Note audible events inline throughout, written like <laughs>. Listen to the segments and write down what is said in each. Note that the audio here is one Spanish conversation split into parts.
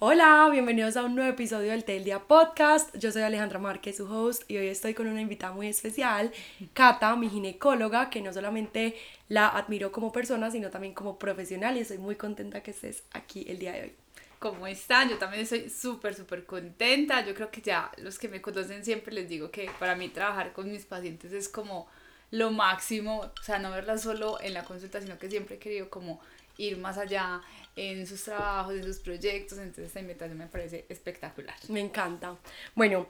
Hola, bienvenidos a un nuevo episodio del Tel Día Podcast. Yo soy Alejandra Márquez, su host, y hoy estoy con una invitada muy especial, Cata, mi ginecóloga, que no solamente la admiro como persona, sino también como profesional, y estoy muy contenta que estés aquí el día de hoy. ¿Cómo están? Yo también estoy súper, súper contenta. Yo creo que ya los que me conocen siempre les digo que para mí trabajar con mis pacientes es como lo máximo, o sea, no verla solo en la consulta, sino que siempre he querido como ir más allá en sus trabajos, en sus proyectos, entonces esta invitación me parece espectacular. Me encanta. Bueno,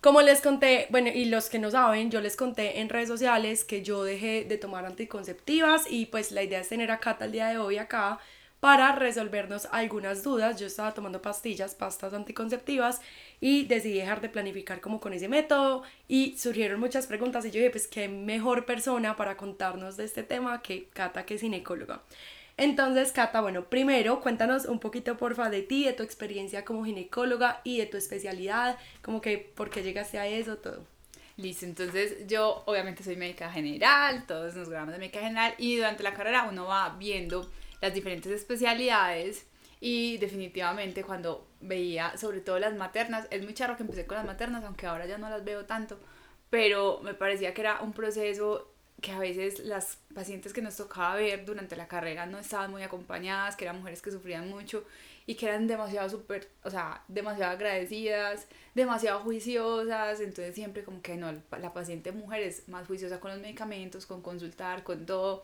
como les conté, bueno, y los que no saben, yo les conté en redes sociales que yo dejé de tomar anticonceptivas y pues la idea es tener a Cata el día de hoy acá para resolvernos algunas dudas. Yo estaba tomando pastillas, pastas anticonceptivas y decidí dejar de planificar como con ese método y surgieron muchas preguntas y yo dije, pues qué mejor persona para contarnos de este tema que Cata, que es ginecóloga. Entonces, Cata, bueno, primero cuéntanos un poquito, porfa, de ti, de tu experiencia como ginecóloga y de tu especialidad, como que por qué llegaste a eso, todo. Listo, entonces yo obviamente soy médica general, todos nos grabamos de médica general y durante la carrera uno va viendo las diferentes especialidades y definitivamente cuando veía sobre todo las maternas, es muy charro que empecé con las maternas, aunque ahora ya no las veo tanto, pero me parecía que era un proceso que a veces las pacientes que nos tocaba ver durante la carrera no estaban muy acompañadas, que eran mujeres que sufrían mucho y que eran demasiado súper, o sea, demasiado agradecidas, demasiado juiciosas, entonces siempre como que no, la paciente mujer es más juiciosa con los medicamentos, con consultar, con todo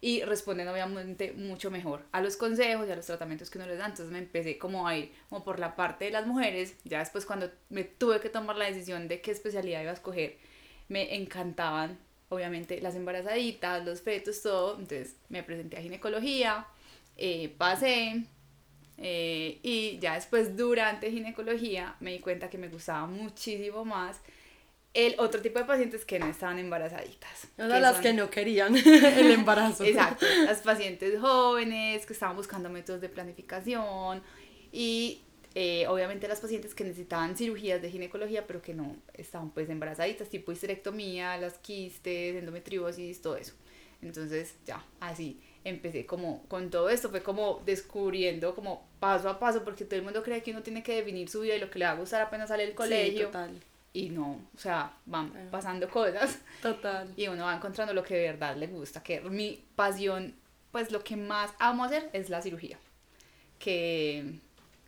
y responden obviamente mucho mejor a los consejos y a los tratamientos que uno les da. Entonces me empecé como a ir como por la parte de las mujeres. Ya después cuando me tuve que tomar la decisión de qué especialidad iba a escoger, me encantaban obviamente las embarazaditas, los fetos, todo. Entonces me presenté a ginecología, eh, pasé eh, y ya después durante ginecología me di cuenta que me gustaba muchísimo más el otro tipo de pacientes que no estaban embarazaditas. O las que no querían <laughs> el embarazo. Exacto, las pacientes jóvenes que estaban buscando métodos de planificación y eh, obviamente las pacientes que necesitaban cirugías de ginecología pero que no estaban pues embarazaditas, tipo histerectomía, las quistes, endometriosis, todo eso. Entonces ya, así empecé como con todo esto, fue como descubriendo como paso a paso, porque todo el mundo cree que uno tiene que definir su vida y lo que le va a gustar apenas sale del colegio. total y no, o sea, van ah. pasando cosas. Total. Y uno va encontrando lo que de verdad le gusta, que mi pasión, pues lo que más amo hacer es la cirugía. Que...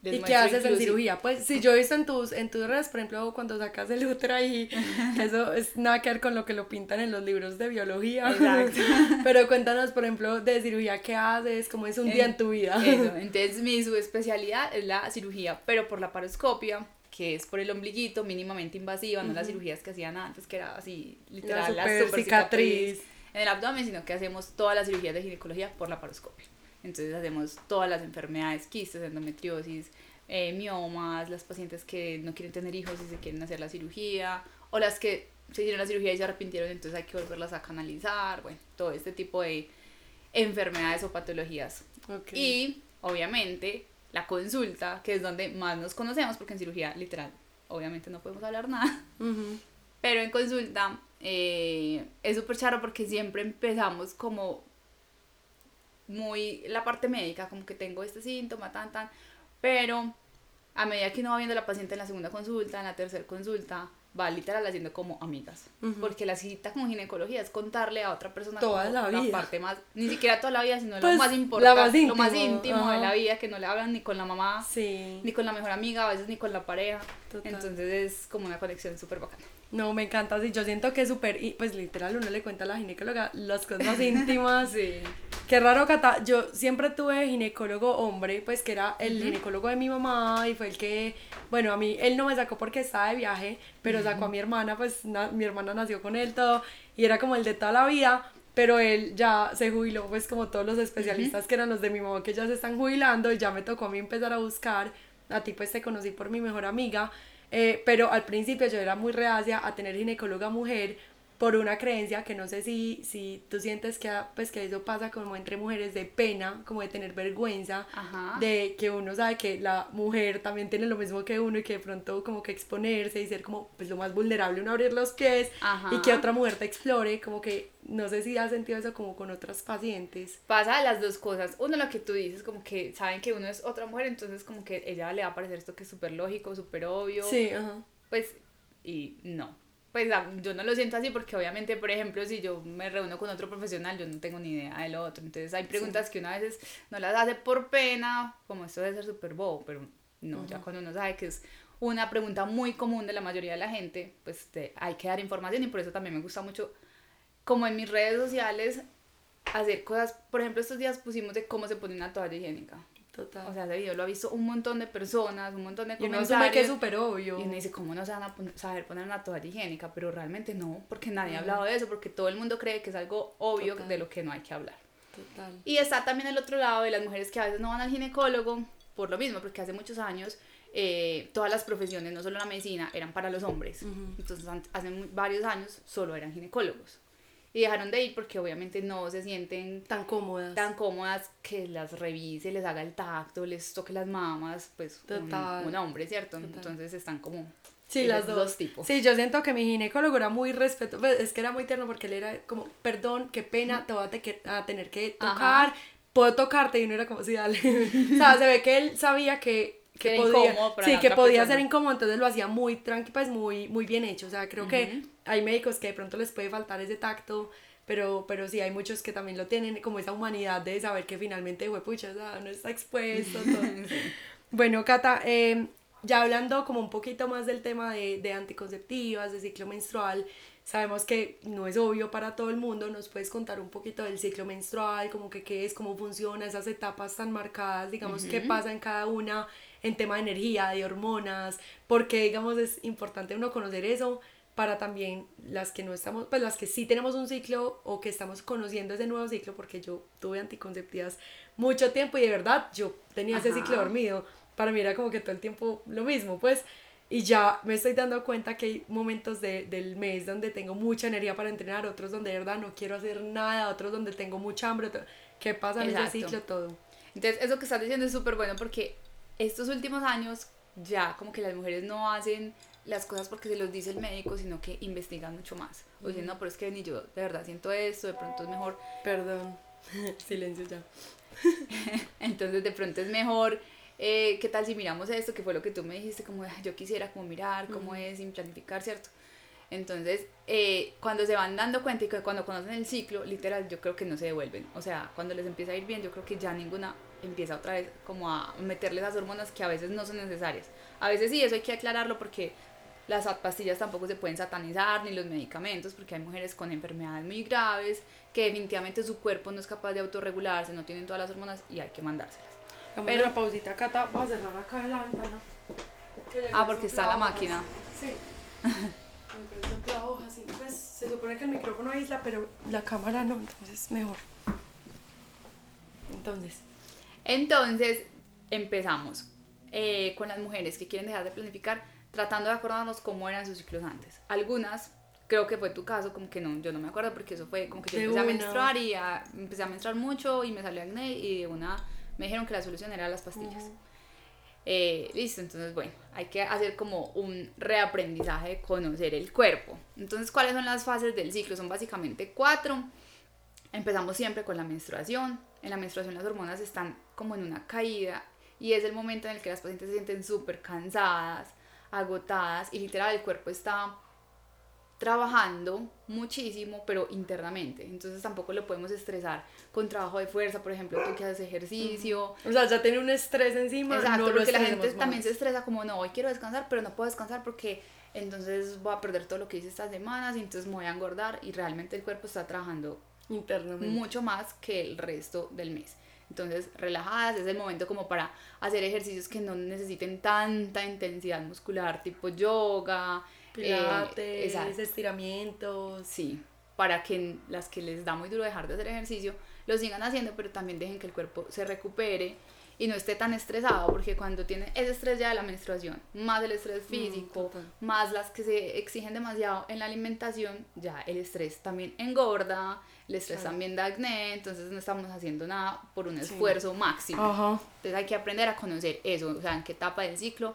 ¿Y qué haces en cirugía? Pues si yo he visto en tus, en tus redes, por ejemplo, cuando sacas el útero ahí, <laughs> eso es nada que ver con lo que lo pintan en los libros de biología. <laughs> Exacto. Pero cuéntanos, por ejemplo, de cirugía, ¿qué haces? ¿Cómo es un día en tu vida? Eso, <laughs> entonces mi subespecialidad es la cirugía, pero por la paroscopia que es por el ombliguito, mínimamente invasiva, no las cirugías que hacían antes, que era así, literal, la super, cicatriz. en el abdomen, sino que hacemos todas las cirugías de ginecología por la paroscopia. Entonces hacemos todas las enfermedades, quistes, endometriosis, eh, miomas, las pacientes que no quieren tener hijos y se quieren hacer la cirugía, o las que se hicieron la cirugía y se arrepintieron, entonces hay que volverlas a canalizar, bueno, todo este tipo de enfermedades o patologías. Y obviamente la consulta, que es donde más nos conocemos, porque en cirugía literal, obviamente no podemos hablar nada, pero en consulta eh, es súper charro porque siempre empezamos como muy la parte médica, como que tengo este síntoma, tan, tan, pero a medida que uno va viendo a la paciente en la segunda consulta, en la tercera consulta, va literal haciendo como amigas. Porque la cita con ginecología es contarle a otra persona toda la, vida. parte más, ni siquiera toda la vida, sino lo pues, más importante, lo más íntimo de la vida, que no le hablan ni con la mamá, ni con la mejor amiga, a veces ni con la pareja. Entonces es como una conexión súper bacana. No, me encanta, sí, yo siento que es súper, pues literal uno le cuenta a la ginecóloga las cosas más íntimas. <laughs> sí. Qué raro, Cata, yo siempre tuve ginecólogo hombre, pues que era el ginecólogo de mi mamá y fue el que, bueno, a mí, él no me sacó porque estaba de viaje, pero sacó a mi hermana, pues mi hermana nació con él todo y era como el de toda la vida, pero él ya se jubiló, pues como todos los especialistas que eran los de mi mamá que ya se están jubilando y ya me tocó a mí empezar a buscar, a ti pues te conocí por mi mejor amiga eh, pero al principio yo era muy reacia a tener ginecóloga mujer por una creencia que no sé si, si tú sientes que, pues, que eso pasa como entre mujeres de pena, como de tener vergüenza, de que uno sabe que la mujer también tiene lo mismo que uno y que de pronto como que exponerse y ser como pues lo más vulnerable, uno abrir los pies y que otra mujer te explore, como que no sé si has sentido eso como con otras pacientes. Pasa las dos cosas. Uno, lo que tú dices, como que saben que uno es otra mujer, entonces como que ella le va a parecer esto que es súper lógico, súper obvio. Sí, ajá. Pues, y no pues yo no lo siento así porque obviamente, por ejemplo, si yo me reúno con otro profesional, yo no tengo ni idea de lo otro. Entonces hay preguntas que una veces no las hace por pena, como esto debe ser súper bobo, pero no, ya cuando uno sabe que es una pregunta muy común de la mayoría de la gente, pues te, hay que dar información y por eso también me gusta mucho, como en mis redes sociales, hacer cosas, por ejemplo, estos días pusimos de cómo se pone una toalla higiénica. Total. O sea, ese video lo ha visto un montón de personas, un montón de comentarios. Y uno que es súper obvio. Y uno dice, ¿cómo no se van a saber poner una toalla higiénica? Pero realmente no, porque nadie ha hablado de eso, porque todo el mundo cree que es algo obvio de lo que no hay que hablar. Total. Y está también el otro lado de las mujeres que a veces no van al ginecólogo por lo mismo, porque hace muchos años eh, todas las profesiones, no solo la medicina, eran para los hombres. Entonces, hace varios años solo eran ginecólogos y dejaron de ir porque obviamente no se sienten tan cómodas tan cómodas que las revise, les haga el tacto, les toque las mamas, pues Total. Un, hombre, ¿cierto? Entonces están como Sí, las dos. tipos. Sí, yo siento que mi ginecólogo era muy respetuoso, pues, es que era muy tierno porque él era como, perdón, qué pena, te voy a, tener que tocar, puedo tocarte y uno era como, sí, dale. <laughs> o sea, se ve que él sabía que que podía, sí, que podía ser incómodo, entonces lo hacía muy tranquilo, pues muy, muy bien hecho, o sea, creo que hay médicos que de pronto les puede faltar ese tacto, pero, pero sí hay muchos que también lo tienen, como esa humanidad de saber que finalmente, pucha, o sea, no está expuesto. <laughs> Todo. Bueno, Cata, em, ya hablando como un poquito más del tema de, de anticonceptivas, de ciclo menstrual, sabemos que no es obvio para todo el mundo, nos puedes contar un poquito del ciclo menstrual, como que qué es, cómo funciona, esas etapas tan marcadas, digamos, qué pasa en cada una en tema de energía, de hormonas, porque digamos es importante uno conocer eso para también las que no estamos, pues las que sí tenemos un ciclo o que estamos conociendo ese nuevo ciclo, porque yo tuve anticonceptivas mucho tiempo y de verdad yo tenía ese ciclo dormido, para mí era como que todo el tiempo lo mismo, pues, y ya me estoy dando cuenta que hay momentos de, del mes donde tengo mucha energía para entrenar, otros donde de verdad no quiero hacer nada, otros donde tengo mucha hambre, ¿qué pasa en ese ciclo todo? Entonces, eso que estás diciendo es súper bueno porque estos últimos años ya como que las mujeres no hacen las cosas porque se los dice el médico, sino que investigan mucho más. O dicen, no, pero es que ni yo de verdad siento esto, de pronto es mejor. Perdón, <laughs> silencio ya. <laughs> Entonces de pronto es mejor, eh, ¿qué tal si miramos esto? Que fue lo que tú me dijiste, como yo quisiera como mirar cómo es, sin planificar, ¿cierto? Entonces, eh, cuando se van dando cuenta y que cuando conocen el ciclo, literal, yo creo que no se devuelven. O sea, cuando les empieza a ir bien, yo creo que ya ninguna empieza otra vez como a meterle esas hormonas que a veces no son necesarias. A veces sí, eso hay que aclararlo porque las pastillas tampoco se pueden satanizar, ni los medicamentos, porque hay mujeres con enfermedades muy graves que definitivamente su cuerpo no es capaz de autorregularse, no tienen todas las hormonas y hay que mandárselas. Pero una pausita, Cata, vamos a cerrar acá la ventana. Ah, porque está la máquina. Sí. <laughs> pues se supone que el micrófono aísla, pero la cámara no, entonces mejor. Entonces. Entonces, empezamos eh, con las mujeres que quieren dejar de planificar, tratando de acordarnos cómo eran sus ciclos antes. Algunas, creo que fue tu caso, como que no, yo no me acuerdo porque eso fue como que yo empecé a menstruar y empecé a menstruar mucho y me salió acné y de una me dijeron que la solución era las pastillas. Eh, listo, entonces bueno, hay que hacer como un reaprendizaje de conocer el cuerpo. Entonces, ¿cuáles son las fases del ciclo? Son básicamente cuatro. Empezamos siempre con la menstruación. En la menstruación las hormonas están como en una caída y es el momento en el que las pacientes se sienten súper cansadas, agotadas y literal el cuerpo está trabajando muchísimo, pero internamente. Entonces tampoco lo podemos estresar con trabajo de fuerza, por ejemplo, tú que haces ejercicio. O sea, ya tiene un estrés encima. Exacto, no porque la gente también se estresa como, no, hoy quiero descansar, pero no puedo descansar porque entonces voy a perder todo lo que hice estas semanas y entonces me voy a engordar y realmente el cuerpo está trabajando internamente mucho más que el resto del mes. Entonces, relajadas, es el momento como para hacer ejercicios que no necesiten tanta intensidad muscular, tipo yoga, eh, pilates, estiramientos. Sí, para que las que les da muy duro dejar de hacer ejercicio, lo sigan haciendo, pero también dejen que el cuerpo se recupere y no esté tan estresado, porque cuando tiene ese estrés ya de la menstruación, más el estrés físico, más las que se exigen demasiado en la alimentación, ya el estrés también engorda, el estrés también da acné, entonces no estamos haciendo nada por un esfuerzo máximo. Entonces hay que aprender a conocer eso, o sea, en qué etapa del ciclo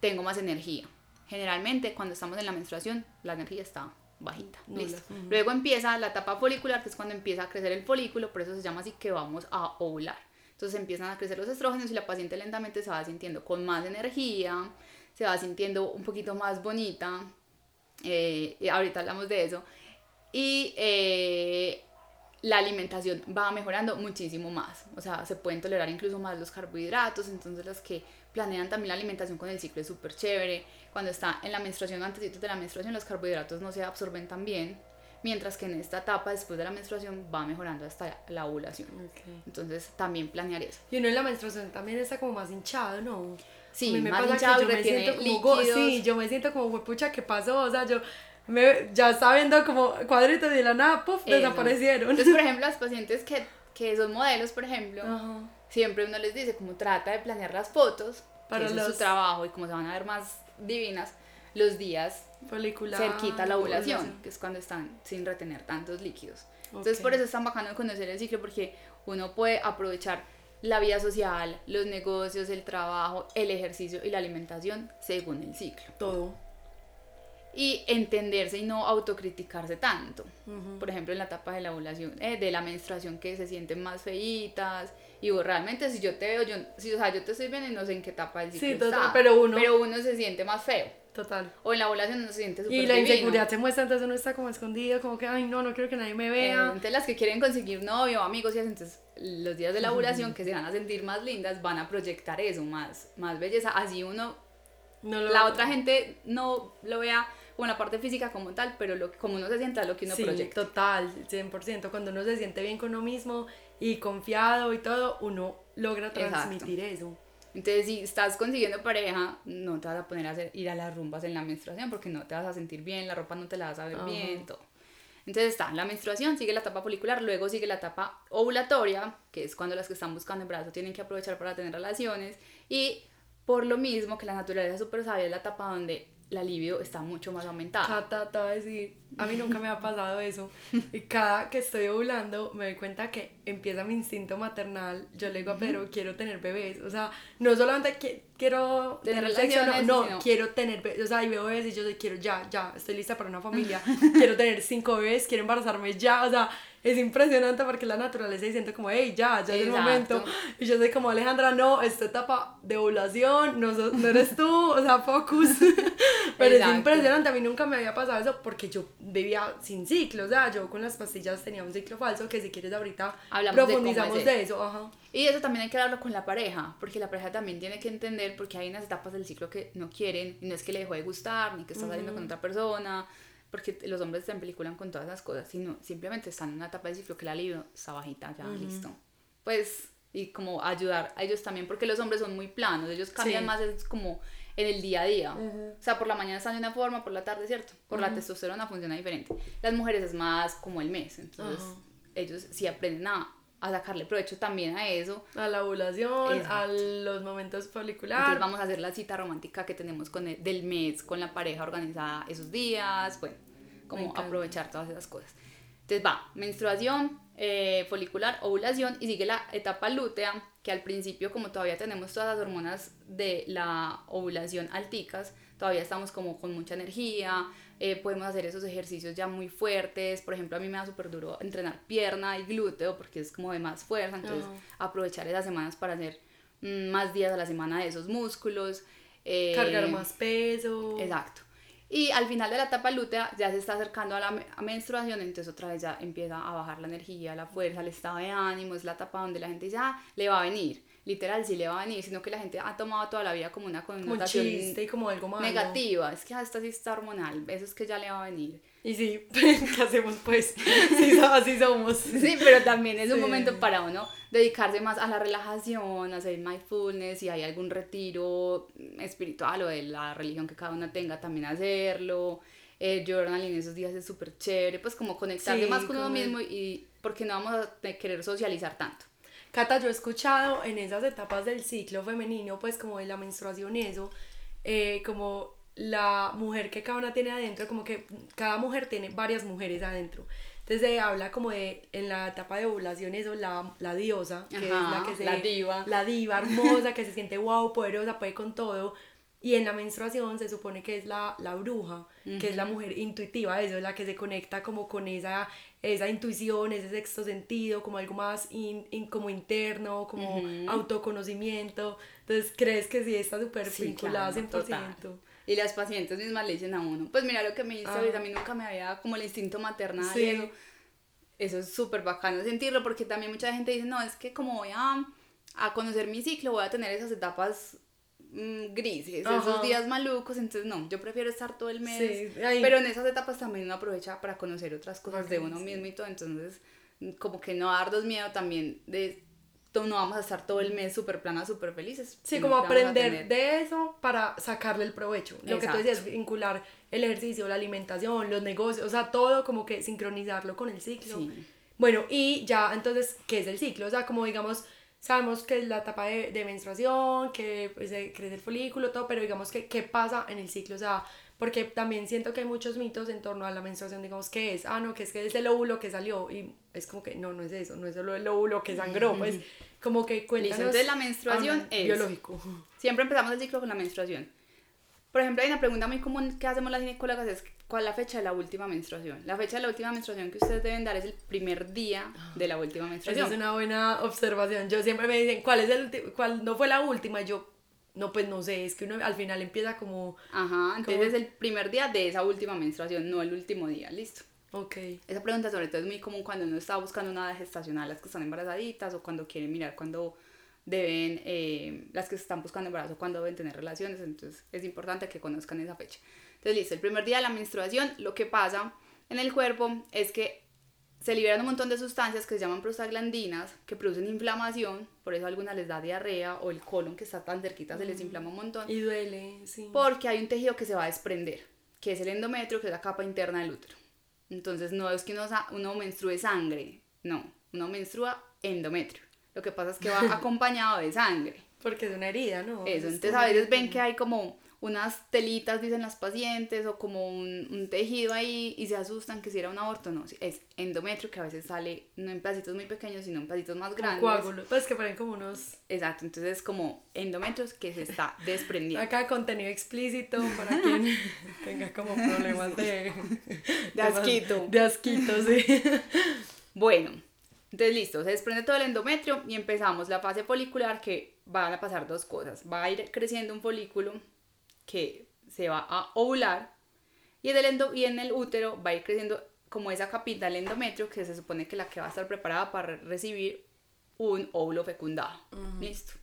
tengo más energía. Generalmente cuando estamos en la menstruación, la energía está bajita. Listo. Luego empieza la etapa folicular, que es cuando empieza a crecer el folículo, por eso se llama así que vamos a ovular. Entonces empiezan a crecer los estrógenos y la paciente lentamente se va sintiendo con más energía, se va sintiendo un poquito más bonita. Eh, y ahorita hablamos de eso. Y eh, la alimentación va mejorando muchísimo más. O sea, se pueden tolerar incluso más los carbohidratos. Entonces, los que planean también la alimentación con el ciclo es súper chévere. Cuando está en la menstruación, antes de la menstruación, los carbohidratos no se absorben tan bien mientras que en esta etapa después de la menstruación va mejorando hasta la ovulación. Entonces también planear eso. Y uno en la menstruación también está como más hinchado, ¿no? Sí, me más hinchado y retiene como, Sí, yo me siento como, pucha, ¿qué pasó? O sea, yo me, ya estaba viendo como cuadritos de la nada, puff, desaparecieron. Entonces, por <laughs> ejemplo, las pacientes que, que son modelos, por ejemplo, siempre uno les dice como trata de planear las fotos para su trabajo y como se van a ver más divinas los días Folicular, cerquita la ovulación, que es cuando están sin retener tantos líquidos. Entonces por eso es tan bacano conocer el ciclo porque uno puede aprovechar la vida social, los negocios, el trabajo, el ejercicio y la alimentación según el ciclo. Todo. Y entenderse y no autocriticarse tanto. Por ejemplo, en la etapa de la ovulación, eh, de la menstruación que se sienten más feitas. Y realmente si yo te veo, yo, si, o sea, yo te estoy viendo y no sé en qué etapa del ciclo sí, pero uno... Pero uno se siente más feo. Total. O en la ovulación no se siente súper Y la inseguridad se muestra, entonces uno está como escondido, como que, ay, no, no quiero que nadie me vea. Eh, entonces las que quieren conseguir novio, amigos y entonces los días de la ovulación que se van a sentir más lindas van a proyectar eso, más, más belleza. Así uno, no la otra gente no lo vea con la parte física como tal, pero lo, como uno se sienta lo que uno sí, proyecta. total, 100%. Cuando uno se siente bien con uno mismo y confiado y todo, uno logra transmitir eso. Entonces, si estás consiguiendo pareja, no te vas a poner a hacer, ir a las rumbas en la menstruación porque no te vas a sentir bien, la ropa no te la vas a ver bien, todo. Entonces está la menstruación, sigue la etapa folicular, luego sigue la etapa ovulatoria, que es cuando las que están buscando embarazo tienen que aprovechar para tener relaciones. Y por lo mismo que la naturaleza super sabia es la etapa donde la libido está mucho más aumentada. Cata, a decir, a mí nunca me ha pasado eso. <laughs> Y cada que estoy ovulando me doy cuenta que empieza mi instinto maternal. Yo le digo a Pedro, quiero tener bebés. O sea, no solamente quiero tener, sexo, no, no quiero tener bebés. O sea, y veo bebés y yo quiero ya, ya, estoy lista para una familia. <laughs> quiero tener cinco bebés, quiero embarazarme ya. O sea, es impresionante porque la naturaleza diciendo como, hey, ya, ya es el momento. Y yo soy como, Alejandra, no, esta etapa de ovulación, no, no eres tú, o sea, focus. <laughs> Pero es impresionante, a mí nunca me había pasado eso porque yo vivía sin ciclo, o sea, yo con las pastillas tenía un ciclo falso, que si quieres ahorita Hablamos profundizamos de, eso. Ajá. Y eso también hay que hablarlo con la pareja, porque la pareja también tiene que entender, porque hay unas etapas del ciclo que no quieren, y no es que le dejó de gustar, ni que está saliendo con otra persona, porque los hombres se empeliculan con todas esas cosas, sino simplemente están en una etapa de ciclo que la libido está bajita, ya, listo. Pues, y como ayudar a ellos también, porque los hombres son muy planos, ellos cambian más, es como en el día a día. O sea, por la mañana están de una forma, por la tarde, ¿cierto? Por la testosterona funciona diferente. Las mujeres es más como el mes, entonces ellos sí aprenden a, a sacarle provecho también a eso. A la ovulación, a los momentos foliculares. Entonces vamos a hacer la cita romántica que tenemos con el, del mes, con la pareja organizada esos días, bueno, como aprovechar todas esas cosas. Entonces va, menstruación, eh, folicular, ovulación y sigue la etapa lútea, que al principio como todavía tenemos todas las hormonas de la ovulación alticas, todavía estamos como con mucha energía, eh, podemos hacer esos ejercicios ya muy fuertes, por ejemplo a mí me da súper duro entrenar pierna y glúteo porque es como de más fuerza, entonces aprovechar esas semanas para hacer mm, más días a la semana de esos músculos. Eh, Cargar más peso. Exacto. Y al final de la etapa lútea ya se está acercando a la menstruación, entonces otra vez ya empieza a bajar la energía, la fuerza, el estado de ánimo, es la etapa donde la gente dice, ah, le va a venir. Literal, sí le va a venir, sino que la gente ha tomado toda la vida como una connotación y como algo malo. negativa. Es que hasta sí está hormonal, eso es que ya le va a venir. Y sí, <laughs> ¿qué hacemos pues? Sí, así somos. Sí, pero también es un momento para uno dedicarse más a la relajación, hacer mindfulness, si hay algún retiro espiritual o de la religión que cada uno tenga, también hacerlo. Eh, journaling esos días es súper chévere, pues como conectarse más con uno mismo y porque no vamos a querer socializar tanto. Cata, yo he escuchado en esas etapas del ciclo femenino, pues como de la menstruación eso, eh, como la mujer que cada una tiene adentro, como que cada mujer tiene varias mujeres adentro. Entonces se habla como de, en la etapa de ovulación, eso, la, la diosa, que es la que se... La diva. La diva hermosa, que se siente wow, poderosa, puede con todo. Y en la menstruación se supone que es la, la bruja, que es la mujer intuitiva, eso es la que se conecta como con esa, esa intuición, ese sexto sentido, como algo más in, como interno, como autoconocimiento. Entonces, ¿crees que sí está súper vinculada 100%? Y las pacientes mismas le dicen a uno, pues mira lo que me dice ahorita, a mí nunca me había como el instinto maternal eso. Eso es súper bacano sentirlo porque también mucha gente dice, no, es que como voy a, a conocer mi ciclo, voy a tener esas etapas mm, grises, esos días malucos, entonces no, yo prefiero estar todo el mes, pero en esas etapas también uno aprovecha para conocer otras cosas de uno mismo y todo, entonces como que no darnos miedo también de no vamos a estar todo el mes súper plana, súper felices. Sí, como aprender de eso para sacarle el provecho. Lo que tú decías, vincular el ejercicio, la alimentación, los negocios, o sea, todo como que sincronizarlo con el ciclo. Bueno, y ya entonces, ¿qué es el ciclo? O sea, como digamos, sabemos que es la etapa de, de menstruación, que pues, crece el folículo, todo, pero digamos que qué pasa en el ciclo, o sea, porque también siento que hay muchos mitos en torno a la menstruación, digamos, que es? Ah, no, que es que es el óvulo que salió, y es como que no, no es eso, no es solo el óvulo que sangró, pues como que cuéntanos. Entonces la menstruación es... Biológico. Siempre empezamos el ciclo con la menstruación. Por ejemplo, hay una pregunta muy común que hacemos las ginecólogas es ¿cuál es la fecha de la última menstruación? La fecha de la última menstruación que ustedes deben dar es el primer día de la última menstruación. Esa es una buena observación. Yo siempre me dicen, ¿cuál es el cuál no fue la última? Yo no, pues no sé, es que uno al final empieza como... Ajá, entonces es el primer día de esa última menstruación, no el último día, listo. Ok. Esa pregunta sobre todo es muy común cuando uno está buscando una gestacional, las que están embarazaditas o cuando quieren mirar cuando deben, eh, las que están buscando embarazo, cuando deben tener relaciones, entonces es importante que conozcan esa fecha. Entonces, listo, el primer día de la menstruación, lo que pasa en el cuerpo es que se liberan un montón de sustancias que se llaman prostaglandinas, que producen inflamación, por eso a algunas les da diarrea o el colon que está tan cerquita se les inflama un montón. Y duele, sí. Porque hay un tejido que se va a desprender, que es el endometrio, que es la capa interna del útero. Entonces no es que uno, uno menstrue sangre, no, uno menstrua endometrio. Lo que pasa es que va <laughs> acompañado de sangre. Porque es una herida, ¿no? Eso, entonces a veces ven que hay como unas telitas, dicen las pacientes, o como un, tejido ahí y se asustan que si era un aborto. No, es endometrio que a veces sale no en pedacitos muy pequeños, sino en pedacitos más grandes. Coágulos, pues que ponen como unos... Exacto, entonces es como endometrios que se está <laughs> desprendiendo. Acá contenido explícito para quien <laughs> tenga como problemas de... De asquito. De asquito, sí. Bueno, entonces listo, se desprende todo el endometrio y empezamos la fase folicular que van a pasar dos cosas. Va a ir creciendo un folículo que se va a ovular y, del endo, y en el útero va a ir creciendo como esa capita del endometrio que se supone que la que va a estar preparada para recibir un óvulo fecundado. Listo.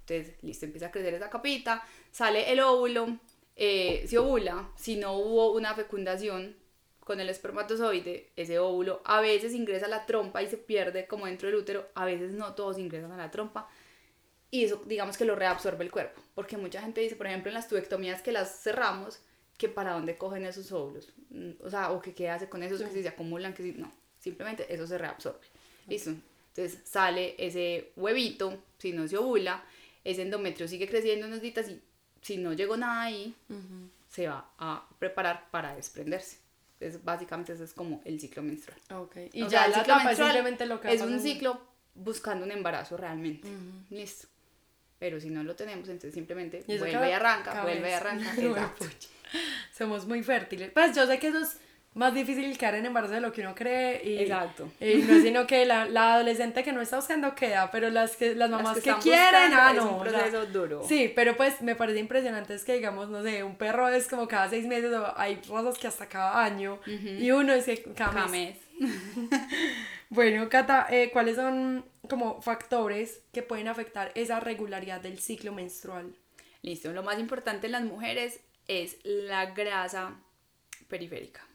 Entonces, listo, empieza a crecer esa capita, sale el óvulo, eh, se ovula, si no hubo una fecundación con el espermatozoide, ese óvulo a veces ingresa a la trompa y se pierde como dentro del útero, a veces no todos ingresan a la trompa y eso digamos que lo reabsorbe el cuerpo, porque mucha gente dice, por ejemplo, en las tubectomías que las cerramos, que para dónde cogen esos óvulos, mm, o sea, o que qué hace con esos, que si se acumulan, que si no, simplemente eso se reabsorbe. Listo. Entonces sale ese huevito, si no se ovula, ese endometrio sigue creciendo unos días y si no llegó nada ahí, se va a preparar para desprenderse. Entonces, básicamente ese es como el ciclo menstrual. Okay. Y ya el ciclo menstrual simplemente lo que es un ciclo buscando un embarazo realmente. Listo pero si no lo tenemos, entonces simplemente vuelve y arranca, vuelve y arranca. <laughs> Somos muy fértiles. Pues yo sé que eso es más difícil quedar en embarazo de lo que uno cree. Y, Exacto. Y no es sino que la, la, adolescente que no está buscando queda, pero las, que, las mamás que, quieren, ah, no. Es un proceso duro. Sí, pero pues me parece impresionante es que, digamos, no sé, un perro es como cada seis meses, o hay razas que hasta cada año, y uno es que cada, mes. <laughs> bueno, Cata, eh, ¿cuáles son como factores que pueden afectar esa regularidad del ciclo menstrual? Listo, lo más importante en las mujeres es la grasa periférica,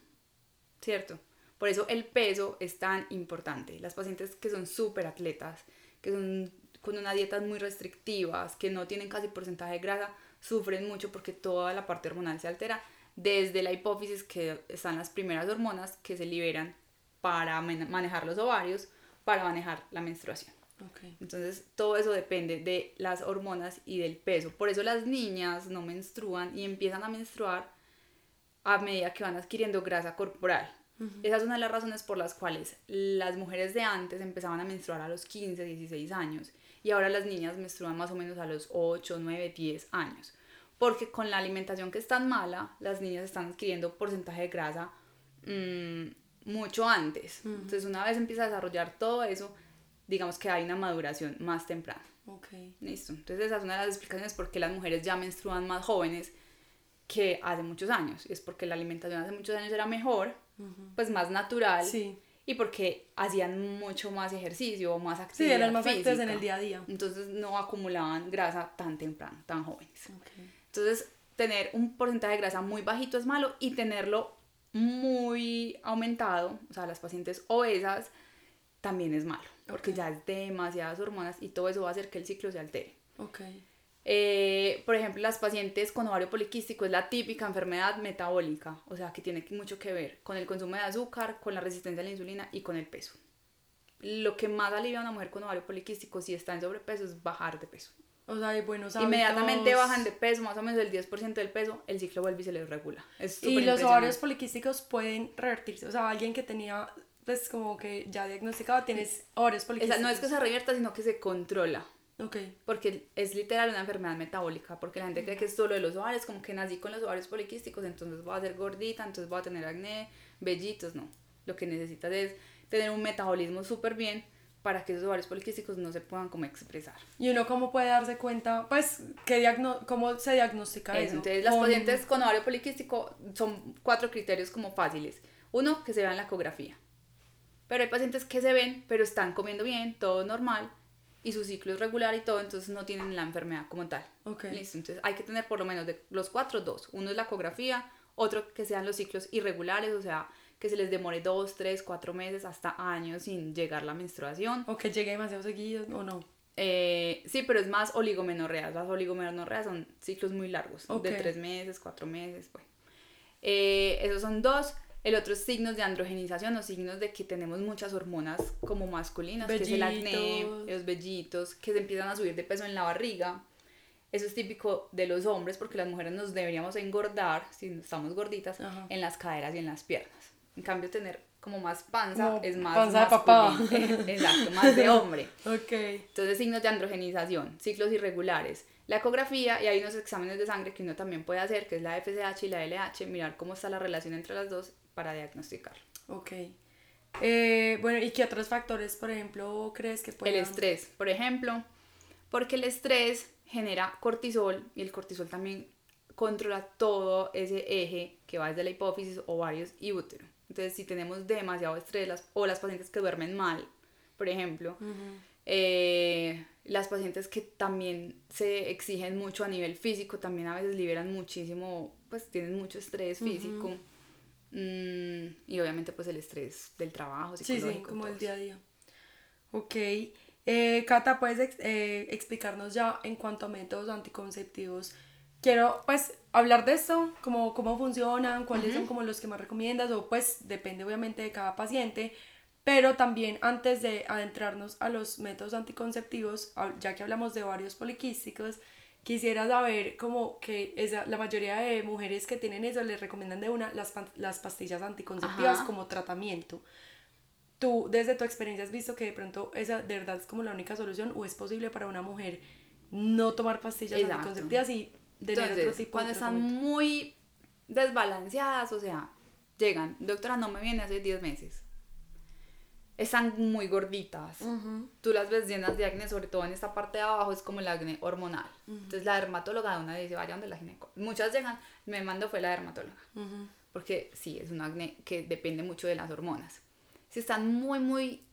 ¿cierto? Por eso el peso es tan importante. Las pacientes que son súper atletas, que son con unas dietas muy restrictivas, que no tienen casi porcentaje de grasa, sufren mucho porque toda la parte hormonal se altera desde la hipófisis, que están las primeras hormonas que se liberan para manejar los ovarios, para manejar la menstruación. Entonces, todo eso depende de las hormonas y del peso. Por eso las niñas no menstruan y empiezan a menstruar a medida que van adquiriendo grasa corporal. Esa es una de las razones por las cuales las mujeres de antes empezaban a menstruar a los 15, 16 años y ahora las niñas menstruan más o menos a los 8, 9, 10 años. Porque con la alimentación que es tan mala, las niñas están adquiriendo porcentaje de grasa mm, mucho antes. Entonces, una vez empieza a desarrollar todo eso, digamos que hay una maduración más temprana. Ok. Listo. Entonces, esa es una de las explicaciones por qué las mujeres ya menstruan más jóvenes que hace muchos años. Y es porque la alimentación hace muchos años era mejor, pues más natural. Sí. Y porque hacían mucho más ejercicio, más Sí, actividad eran más física. en el día a día. Entonces no acumulaban grasa tan temprano, tan jóvenes. Ok. Entonces, tener un porcentaje de grasa muy bajito es malo y tenerlo muy aumentado, o sea, las pacientes obesas, también es malo, porque ya es demasiadas hormonas y todo eso va a hacer que el ciclo se altere. Ok. Eh, por ejemplo, las pacientes con ovario poliquístico es la típica enfermedad metabólica, o sea, que tiene mucho que ver con el consumo de azúcar, con la resistencia a la insulina y con el peso. Lo que más alivia a una mujer con ovario poliquístico si está en sobrepeso es bajar de peso. O sea, hay buenos Inmediatamente hábitos. bajan de peso, más o menos el 10% del peso, el ciclo vuelve y se les regula. Es Y los ovarios poliquísticos pueden revertirse. O sea, alguien que tenía, pues como que ya diagnosticado, tienes ovarios Esa- poliquísticos. no es que se revierta, sino que se controla. Ok. Porque es literal una enfermedad metabólica. Porque la gente cree que es solo de los ovarios, como que nací con los ovarios poliquísticos, entonces voy a ser gordita, entonces voy a tener acné, vellitos. No. Lo que necesitas es tener un metabolismo súper bien para que esos ovarios poliquísticos no se puedan como expresar. Y uno cómo puede darse cuenta, pues, qué cómo se diagnostica Eso, eso. entonces las Con- pacientes con ovario poliquístico son cuatro criterios como fáciles. Uno, que se vean la ecografía. Pero hay pacientes que se ven, pero están comiendo bien, todo normal, y su ciclo es regular y todo, entonces no tienen la enfermedad como tal. Ok. Listo, entonces hay que tener por lo menos de los cuatro, dos. Uno es la ecografía, otro que sean los ciclos irregulares, o sea, que se les demore dos, tres, cuatro meses, hasta años sin llegar la menstruación. O que llegue demasiado seguido o no. Eh, sí, pero es más oligomenorreas. Las oligomenorreas son ciclos muy largos, Ok. de tres meses, cuatro meses. Bueno. Eh, esos son dos. El otro es signos de androgenización o signos de que tenemos muchas hormonas como masculinas, que es el acné, los vellitos, que se empiezan a subir de peso en la barriga. Eso es típico de los hombres porque las mujeres nos deberíamos engordar, si estamos gorditas, Ajá. en las caderas y en las piernas. En cambio, tener como más panza Como es más panza de papá. <laughs> Exacto, más de hombre. <laughs> Ok. Entonces, signos de androgenización, ciclos irregulares, la ecografía y hay unos exámenes de sangre que uno también puede hacer, que es la FSH y la LH, mirar cómo está la relación entre las dos para diagnosticar. Ok. Eh, bueno, ¿y qué otros factores, por ejemplo, crees que pueden... El estrés, por ejemplo, porque el estrés genera cortisol y el cortisol también controla todo ese eje que va desde la hipófisis, ovarios y útero. Entonces, si tenemos demasiado estrés las- o las pacientes que duermen mal, por ejemplo, eh, las pacientes que también se exigen mucho a nivel físico, también a veces liberan muchísimo, pues tienen mucho estrés físico. Y obviamente pues el estrés del trabajo, Sí, sí, psicológico. como el día a día. Ok. Eh, Cata, ¿puedes ex- eh, explicarnos ya en cuanto a métodos anticonceptivos? Quiero, pues, hablar de esto, como cómo funcionan, cuáles son como los que más recomiendas, o pues depende obviamente de cada paciente, pero también antes de adentrarnos a los métodos anticonceptivos, ya que hablamos de varios poliquísticos, quisiera saber como que esa, la mayoría de mujeres que tienen eso les recomiendan de una las, las pastillas anticonceptivas Ajá. como tratamiento. ¿Tú desde tu experiencia has visto que de pronto esa de verdad es como la única solución o es posible para una mujer no tomar pastillas Exacto. anticonceptivas y tener otro Entonces, tipo cuando de están muy desbalanceadas, o sea, llegan, doctora, no me viene hace 10 meses. Están muy gorditas. Tú las ves llenas de acné, sobre todo en esta parte de abajo, es como el acné hormonal. Entonces, la dermatóloga de una dice, vaya donde la gineco. Muchas llegan, me mandó fue la dermatóloga. Ujú. Porque sí, es un acné que depende mucho de las hormonas. Si están muy, muy,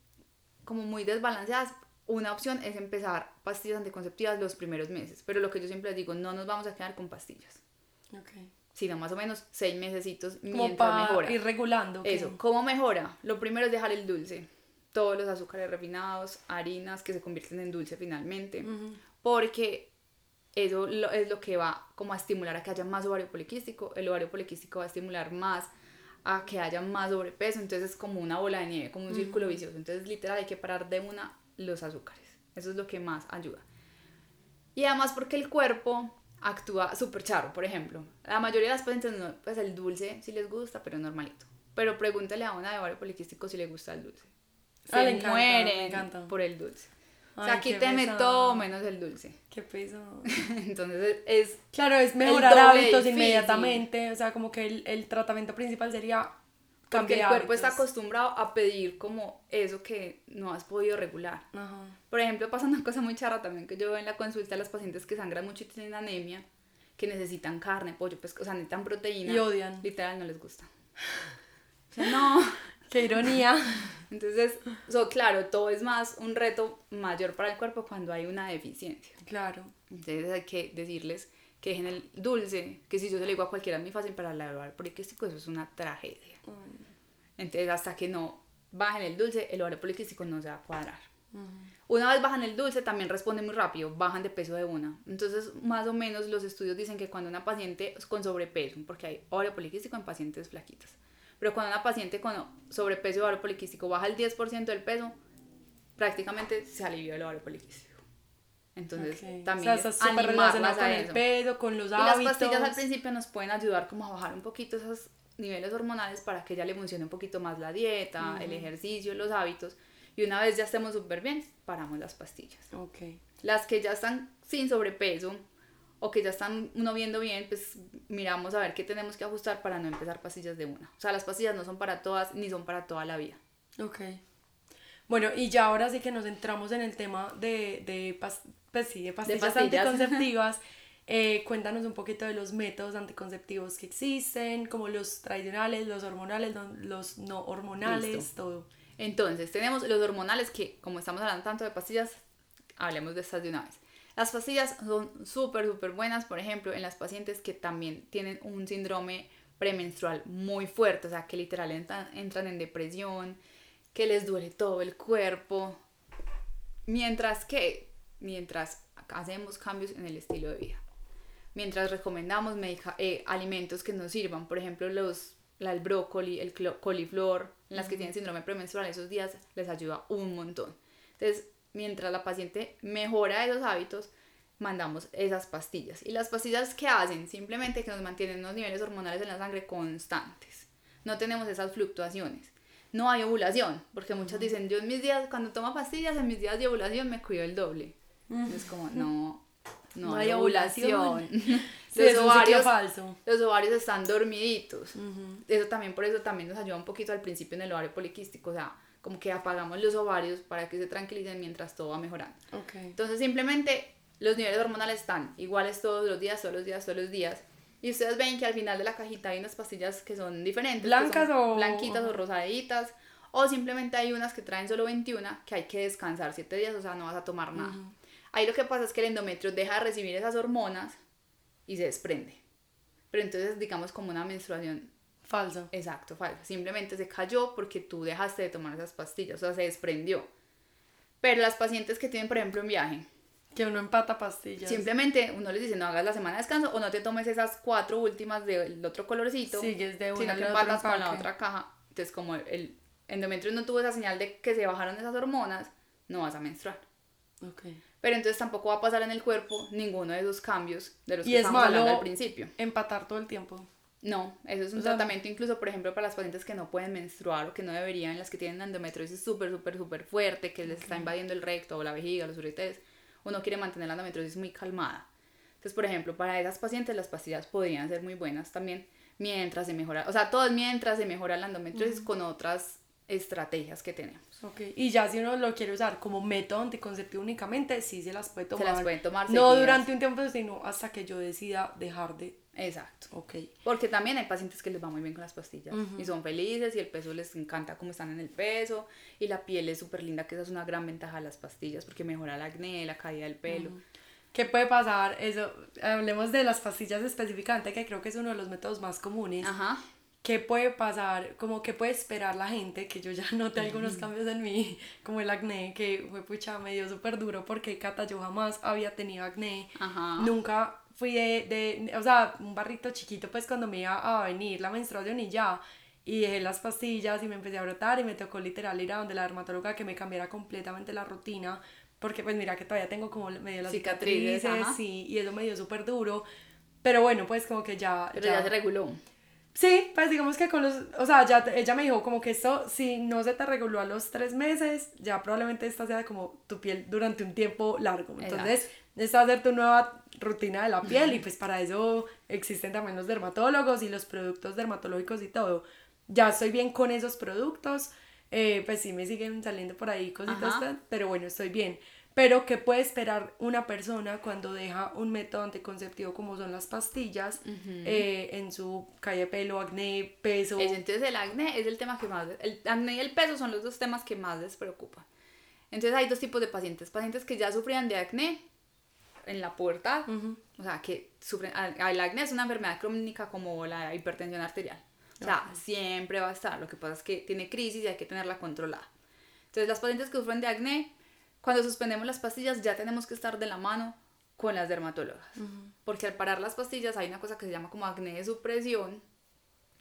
como muy desbalanceadas, una opción es empezar pastillas anticonceptivas los primeros meses. Pero lo que yo siempre les digo, no nos vamos a quedar con pastillas Ok. Sino más o menos seis mesecitos Como mientras para mejora. ir regulando. Eso, ¿cómo mejora? Lo primero es dejar el dulce. Todos los azúcares refinados, harinas que se convierten en dulce finalmente. Porque eso lo- es lo que va como a estimular a que haya más ovario poliquístico. El ovario poliquístico va a estimular más a que haya más sobrepeso. Entonces es como una bola de nieve, como un círculo vicioso. Entonces literal hay que parar de una los azúcares. Eso es lo que más ayuda. Y además porque el cuerpo actúa súper charro, por ejemplo. La mayoría de las pacientes, no, pues el dulce sí les gusta, pero normalito. Pero pregúntale a una de ovario poliquístico si le gusta el dulce. Se Ah, le encanta, le mueren encanta. por el dulce. o Ay, sea, qué quíteme todo menos el dulce. Qué peso. <laughs> Entonces es Claro, es mejorar hábitos difícil. inmediatamente. O sea, como que el, el tratamiento principal sería porque el cuerpo está hábitos. acostumbrado a pedir como eso que no has podido regular. Ajá. Por ejemplo, pasa una cosa muy charra también que yo veo en la consulta a las pacientes que sangran mucho y tienen anemia, que necesitan carne, pollo, pescado, o sea, necesitan proteína. Y odian. Literal, no les gusta. <laughs> O sea, no. <laughs> Qué ironía. Entonces, so, claro, todo es más un reto mayor para el cuerpo cuando hay una deficiencia. Claro. Entonces hay que decirles que dejen el dulce, que si yo se lo digo a cualquiera es muy fácil para la ovario poliquístico, eso es una tragedia. Entonces hasta que no bajen el dulce, el ovario poliquístico no se va a cuadrar. Una vez bajan el dulce, también responde muy rápido, bajan de peso de una. Entonces, más o menos los estudios dicen que cuando una paciente con sobrepeso, porque hay ovario poliquístico en pacientes flaquitas, pero cuando una paciente con sobrepeso y ovario poliquístico baja el 10% del peso, prácticamente se alivió el ovario poliquístico. Entonces, Ok. también o sea, con el eso. peso, con los Y las hábitos. pastillas al principio nos pueden ayudar como a bajar un poquito esos niveles hormonales para que ya le funcione un poquito más la dieta, el ejercicio, los hábitos. Y una vez ya estemos súper bien, paramos las pastillas. Ok. Las que ya están sin sobrepeso o que ya están uno viendo bien, pues miramos a ver qué tenemos que ajustar para no empezar pastillas de una. O sea, las pastillas no son para todas ni son para toda la vida. Ok. Bueno, y ya ahora sí que nos entramos en el tema de, de, pues sí, de pastillas, pastillas. anticonceptivas. <laughs> Eh, cuéntanos un poquito de los métodos anticonceptivos que existen, como los tradicionales, los hormonales, los no hormonales, Listo. todo. Entonces, tenemos los hormonales que, como estamos hablando tanto de pastillas, hablemos de estas de una vez. Las pastillas son súper, súper buenas, por ejemplo, en las pacientes que también tienen un síndrome premenstrual muy fuerte, o sea, que literal entran, entran en depresión, que les duele todo el cuerpo, mientras que, mientras hacemos cambios en el estilo de vida, mientras recomendamos eh, alimentos que nos sirvan, por ejemplo, los, la, el brócoli, el coliflor, en las que tienen síndrome premenstrual, esos días les ayuda un montón. Entonces, mientras la paciente mejora esos hábitos, mandamos esas pastillas. ¿Y las pastillas qué hacen? Simplemente que nos mantienen unos niveles hormonales en la sangre constantes. No tenemos esas fluctuaciones. No hay ovulación, porque muchas dicen, yo en mis días, cuando tomo pastillas, en mis días de ovulación me cuido el doble. Es como, no, no, No hay hay ovulación. <laughs> Sí, Los ovarios falso. los ovarios están dormiditos. Eso también, por eso también nos ayuda un poquito al principio en el ovario poliquístico, o sea, como que apagamos los ovarios para que se tranquilicen mientras todo va mejorando. Ok. Entonces simplemente los niveles hormonales están iguales todos los días, todos los días, todos los días. Y ustedes ven que al final de la cajita hay unas pastillas que son diferentes. ¿Blancas son o- Blanquitas o rosaditas. O simplemente hay unas que traen solo 21 que hay que descansar 7 días, o sea, no vas a tomar nada. Ahí lo que pasa es que el endometrio deja de recibir esas hormonas y se desprende. Pero entonces, digamos, como una menstruación Falso. Exacto, falsa. Simplemente se cayó porque tú dejaste de tomar esas pastillas, o sea, se desprendió. Pero las pacientes que tienen, por ejemplo, un viaje, Que uno empata pastillas. simplemente uno les dice no hagas la semana de descanso o no te tomes esas cuatro últimas del otro colorcito, Sigues de una sino que empatas con la otra caja. Entonces, como el endometrio no tuvo esa señal de que se bajaron esas hormonas, no vas a menstruar. Ok. Pero entonces tampoco va a pasar en el cuerpo ninguno de esos cambios de los Y que es estamos hablando malo al principio. Empatar todo el tiempo. No, eso es un O sea, tratamiento incluso, por ejemplo, para las pacientes que no pueden menstruar o que no deberían, las que tienen endometriosis súper, súper, súper fuerte, que les está invadiendo el recto o la vejiga, los uretes, uno quiere mantener la endometriosis muy calmada. Entonces, por ejemplo, para esas pacientes las pastillas podrían ser muy buenas también mientras se mejora, o sea, todo es mientras se mejora la endometriosis con otras estrategias que tenemos. Ok. Y ya si uno lo quiere usar como método anticonceptivo únicamente, sí se las puede Se tomar. las pueden tomar No seguidas. durante un tiempo, sino hasta que yo decida dejar de. Exacto. Ok. Porque también hay pacientes que les va muy bien con las pastillas y son felices y el peso les encanta cómo están en el peso y la piel es súper linda, que esa es una gran ventaja de las pastillas porque mejora el acné, la caída del pelo. ¿Qué puede pasar? Eso, hablemos de las pastillas específicamente, que creo que es uno de los métodos más comunes. Ajá. ¿Qué puede pasar? Como qué puede esperar la gente, que yo ya <laughs> noté algunos cambios en mí, como el acné, que fue pucha, me dio súper duro porque Cata, yo jamás había tenido acné. Ajá. Nunca fui de, de, o sea, un barrito chiquito pues cuando me iba a venir la menstruación y ya. Y dejé las pastillas y me empecé a brotar y me tocó literal ir a donde la dermatóloga que me cambiara completamente la rutina porque pues mira que todavía tengo como medio las Cicatrices, sí, y eso me dio súper duro, pero bueno, pues como que ya... Pero ya se reguló. Sí, pues digamos que con los, o sea, ya ella me dijo como que esto, si no se te reguló a los tres meses, ya probablemente esta sea como tu piel durante un tiempo largo. Entonces, esta va a ser tu nueva rutina de la piel y pues para eso existen también los dermatólogos y los productos dermatológicos y todo. Ya estoy bien con esos productos, eh, pues sí me siguen saliendo por ahí cositas, Ajá. pero bueno, estoy bien. Pero, ¿qué puede esperar una persona cuando deja un método anticonceptivo como son las pastillas eh, en su calle pelo, acné, peso? Es, entonces el acné es el tema que más, el acné y el peso son los dos temas que más les preocupan. Entonces hay dos tipos de pacientes, pacientes que ya sufrían de acné en la pubertad, o sea, que sufren, el acné es una enfermedad crónica como la hipertensión arterial. O sea, siempre va a estar, lo que pasa es que tiene crisis y hay que tenerla controlada. Entonces las pacientes que sufren de acné, cuando suspendemos las pastillas ya tenemos que estar de la mano con las dermatólogas. Porque al parar las pastillas hay una cosa que se llama como acné de supresión,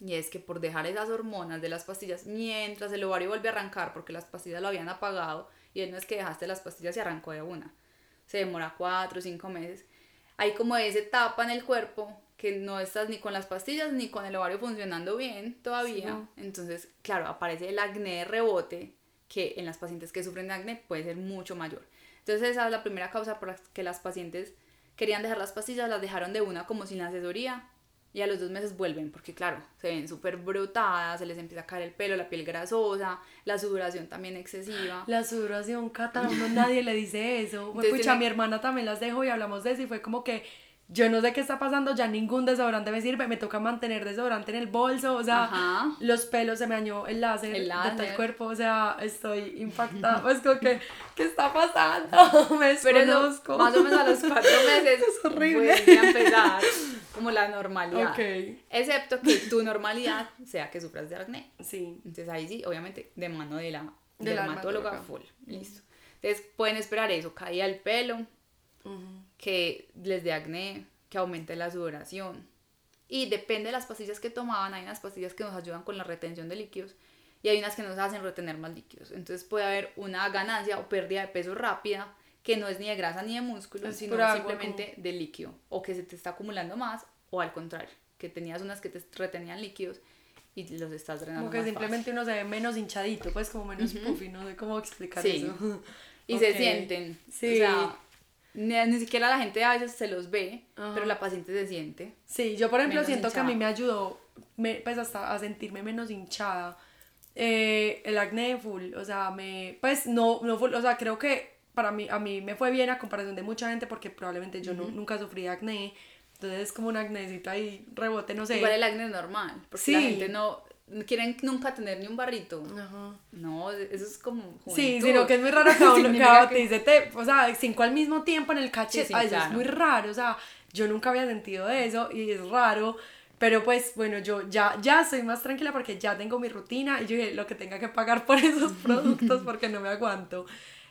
y es que por dejar esas hormonas de las pastillas mientras el ovario vuelve a arrancar, porque las pastillas lo habían apagado, y él no es que dejaste las pastillas y arrancó de una. Se demora cuatro o cinco meses. Hay como esa etapa en el cuerpo que no estás ni con las pastillas ni con el ovario funcionando bien todavía. Entonces, claro, aparece el acné de rebote, que en las pacientes que sufren de acné puede ser mucho mayor. Entonces, esa es la primera causa por la que las pacientes querían dejar las pastillas, las dejaron de una como sin asesoría y a los dos meses vuelven porque claro, se ven súper brotadas, se les empieza a caer el pelo, la piel grasosa, la sudoración también excesiva. La sudoración, Cata, a uno nadie le dice eso. Entonces Pucha, mi hermana también las dejo y hablamos de eso y fue como que yo no sé qué está pasando, ya ningún desodorante me sirve, me toca mantener desodorante en el bolso, o sea, Ajá. los pelos se me dañó el láser, El de todo el cuerpo, o sea, estoy impactada, pues como que, <laughs> ¿qué está pasando? <laughs> Me Pero desconozco. más o menos a los cuatro <laughs> meses Es horrible. vuelve a empezar como la normalidad. Ok, Excepto que tu normalidad sea que sufras de acné. sí, Entonces ahí sí, obviamente, de mano de la De la dermatóloga full. Listo. Entonces pueden esperar eso, caída del pelo, que les dé acné, que aumente la sudoración. Y depende de las pastillas que tomaban, hay unas pastillas que nos ayudan con la retención de líquidos y hay unas que nos hacen retener más líquidos. Entonces puede haber una ganancia o pérdida de peso rápida que no es ni de grasa ni de músculo, Es sino simplemente de líquido o que se te está acumulando más o al contrario, que tenías unas que te retenían líquidos y los estás drenando como que más simplemente uno se ve menos hinchadito, pues como menos puffy, no sé cómo explicar Sí. eso. y se sienten. Sí. O sea, ni, ni siquiera la gente a veces se los ve, Ajá. pero la paciente se siente. Sí, yo por ejemplo siento que a mí me ayudó me, pues hasta a sentirme menos hinchada. Eh, el acné full, o sea, me pues no no full, o sea, creo que para mí a mí me fue bien a comparación de mucha gente porque probablemente yo no- nunca sufrí de acné. Entonces es como una acnécita ahí rebote, no sé. Igual el acné es normal, porque Sí. la gente no quieren nunca tener ni un barrito. Ajá. No, eso es como Sí, juventud. sino que es muy raro que <laughs> uno, que te dice, te, o sea, cinco al mismo tiempo en el cachete, Sí, sí, eso es claro. muy raro, o sea, yo nunca había sentido eso y es raro, pero pues bueno, yo ya, ya estoy más tranquila porque ya tengo mi rutina y yo dije, lo que tenga que pagar por <laughs> esos productos <laughs> porque no me aguanto.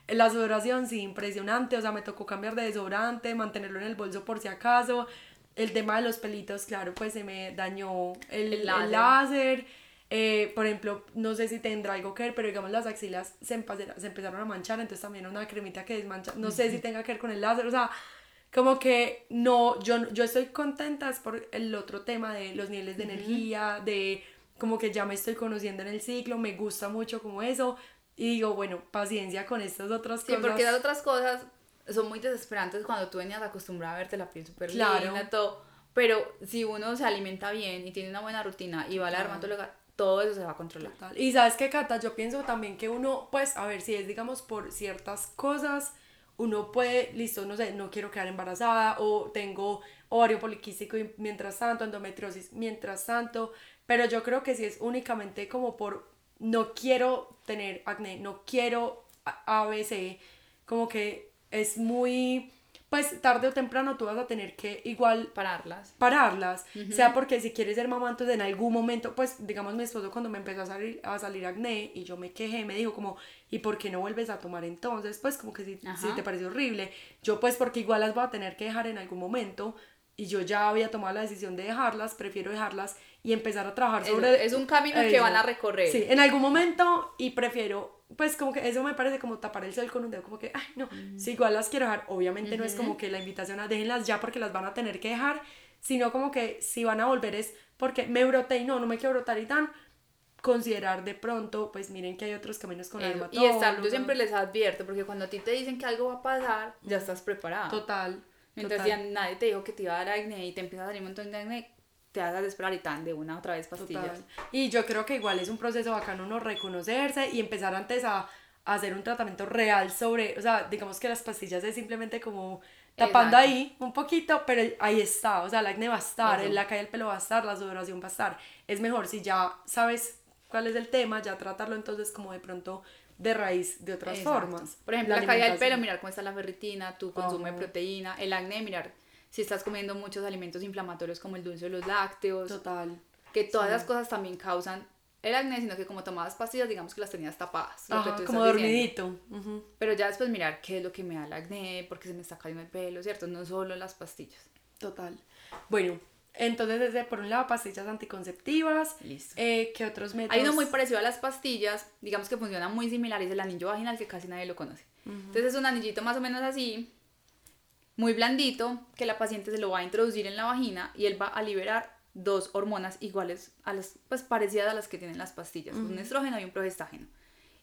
La sudoración, sí, impresionante, o sea, me tocó cambiar de desodorante, mantenerlo en el bolso por si acaso. El tema de los pelitos, claro, pues se me dañó el, El el láser. Eh, por ejemplo, no sé si tendrá algo que ver, pero digamos las axilas se, se empezaron a manchar, entonces también una cremita que desmancha. No sé si tenga que ver con el láser, o sea, como que no, yo, yo estoy contenta es por el otro tema de los niveles de energía, de como que ya me estoy conociendo en el ciclo, me gusta mucho como eso. Y digo, bueno, paciencia con estas otras Sí, cosas. porque las otras cosas son muy desesperantes cuando tú venías acostumbrada a verte la piel súper Claro. linda, todo. Pero si uno se alimenta bien y tiene una buena rutina y va a la Claro. dermatóloga, todo eso se va a controlar. Total. Y sabes qué, Cata, yo pienso también que uno, pues, a ver, si es, digamos, por ciertas cosas, uno puede, listo, no sé, no quiero quedar embarazada o tengo ovario poliquístico mientras tanto, endometriosis mientras tanto, pero yo creo que si es únicamente como por, no quiero tener acné, no quiero ABC, como que es muy, pues, tarde o temprano tú vas a tener que igual Pararlas. pararlas, sea porque si quieres ser mamá, entonces en algún momento, pues digamos mi esposo cuando me empezó a salir, a salir acné y yo me quejé, me dijo como, ¿y por qué no vuelves a tomar entonces? Pues como que si, si te parece horrible, yo pues porque igual las voy a tener que dejar en algún momento, y yo ya había tomado la decisión de dejarlas, prefiero dejarlas y empezar a trabajar sobre... Eso, es un camino que van a recorrer. Sí, en algún momento y prefiero, pues como que eso me parece como tapar el sol con un dedo, como que, ay, no, si igual las quiero dejar, obviamente no es como que la invitación a déjenlas ya porque las van a tener que dejar, sino como que si van a volver es porque me broté y no, no me quiero brotar y tan, considerar de pronto, pues miren que hay otros caminos con dermatólogo. Y estar, yo siempre les advierto, porque cuando a ti te dicen que algo va a pasar, ya estás preparada. Total. Mientras total. ya nadie te dijo que te iba a dar acné y te empieza a salir un montón de acné, te vas a desesperar y tan de una otra vez pastillas. Total. Y yo creo que igual es un proceso bacano uno reconocerse y empezar antes a, a hacer un tratamiento real sobre, o sea, digamos que las pastillas es simplemente como tapando Exacto. ahí un poquito, pero ahí está, o sea, el acné va a estar, Eso. la caída del pelo va a estar, la sudoración va a estar. Es mejor si ya sabes cuál es el tema, ya tratarlo entonces como de pronto de raíz de otras Exacto. formas. Por ejemplo, la, caída del pelo, mirar cómo está la ferritina, tu consumo de Ajá. proteína, el acné, mirar si estás comiendo muchos alimentos inflamatorios como el dulce o los lácteos, Total. que todas esas cosas también causan el acné, sino que como tomabas pastillas, digamos que las tenías tapadas. lo que Ajá, tú como dormidito. Pero ya después mirar qué es lo que me da el acné, porque se me está cayendo el pelo, ¿cierto? No solo las pastillas. Total. Bueno, entonces desde por un lado pastillas anticonceptivas. Listo. Eh, ¿Qué otros métodos? Hay uno muy parecido a las pastillas, digamos que funciona muy similar, es el anillo vaginal que casi nadie lo conoce. Entonces es un anillito más o menos así, muy blandito, que la paciente se lo va a introducir en la vagina y él va a liberar dos hormonas iguales, a las, pues parecidas a las que tienen las pastillas, un estrógeno y un progestágeno.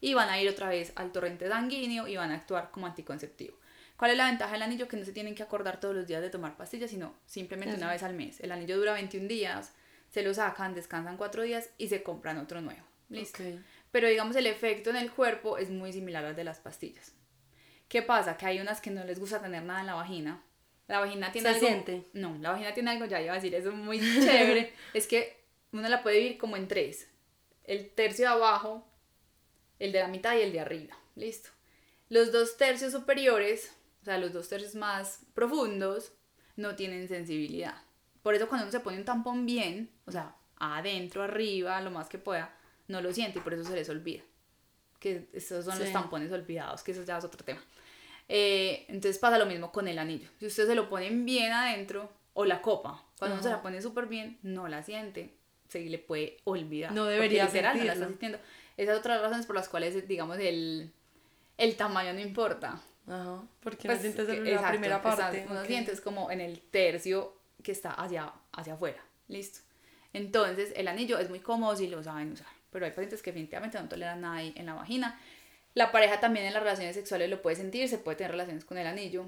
Y van a ir otra vez al torrente sanguíneo y van a actuar como anticonceptivo. ¿Cuál es la ventaja del anillo? Que no se tienen que acordar todos los días de tomar pastillas, sino simplemente una vez al mes. El anillo dura 21 días, se lo sacan, descansan 4 días y se compran otro nuevo. Listo. Pero digamos el efecto en el cuerpo es muy similar al de las pastillas. ¿Qué pasa? Que hay unas que no les gusta tener nada en la vagina. La vagina tiene ¿Se algo... siente? No, la vagina tiene algo, ya iba a decir, eso es muy chévere. <laughs> es que uno la puede dividir como en tres. El tercio de abajo, el de la mitad y el de arriba. Listo. Los dos tercios superiores, o sea, los dos tercios más profundos, no tienen sensibilidad. Por eso cuando uno se pone un tampón bien, o sea, adentro, arriba, lo más que pueda, no lo siente y por eso se les olvida. Que esos son los tampones olvidados, que eso ya es otro tema. Eh, entonces pasa lo mismo con el anillo. Si ustedes se lo ponen bien adentro, o la copa, cuando uno se la pone súper bien, no la siente, se le puede olvidar. No debería literal no la está sintiendo. Esas son otras razones por las cuales, digamos, el, el tamaño no importa. Ajá. Porque Pues, no sientes que- en la primera parte. uno ok. sientes como en el tercio que está hacia, hacia afuera. Listo. Entonces, el anillo es muy cómodo si lo saben usar. Pero hay pacientes que definitivamente no toleran nada ahí en la vagina. La pareja también en las relaciones sexuales lo puede sentir, se puede tener relaciones con el anillo.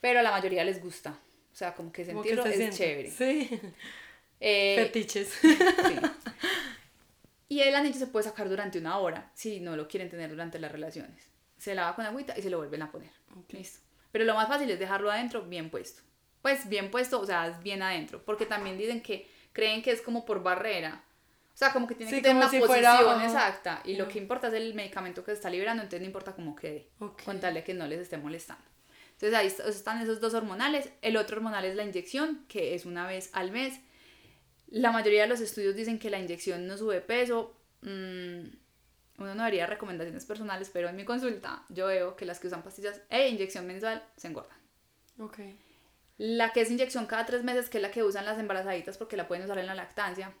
Pero a la mayoría les gusta. O sea, como que Como que sentirlo se es siente. chévere. Sí. <laughs> Eh, Fetiches. Sí. Y el anillo se puede sacar durante una hora si no lo quieren tener durante las relaciones. Se lava con agüita y se lo vuelven a poner. Listo. Pero lo más fácil es dejarlo adentro bien puesto. Pues bien puesto, o sea, es bien adentro. Porque también dicen que creen que es como por barrera. O sea, como que tiene Sí, que tener una si posición fuera, exacta. Y lo que importa es el medicamento que se está liberando, entonces no importa cómo quede. Ok. Con tal de que no les esté molestando. Entonces ahí est- están esos dos hormonales. El otro hormonal es la inyección, que es una vez al mes. La mayoría de los estudios dicen que la inyección no sube peso. Mm, uno no daría recomendaciones personales, pero en mi consulta yo veo que las que usan pastillas e inyección mensual se engordan. Ok. La que es inyección cada tres meses, que es la que usan las embarazaditas porque la pueden usar en la lactancia,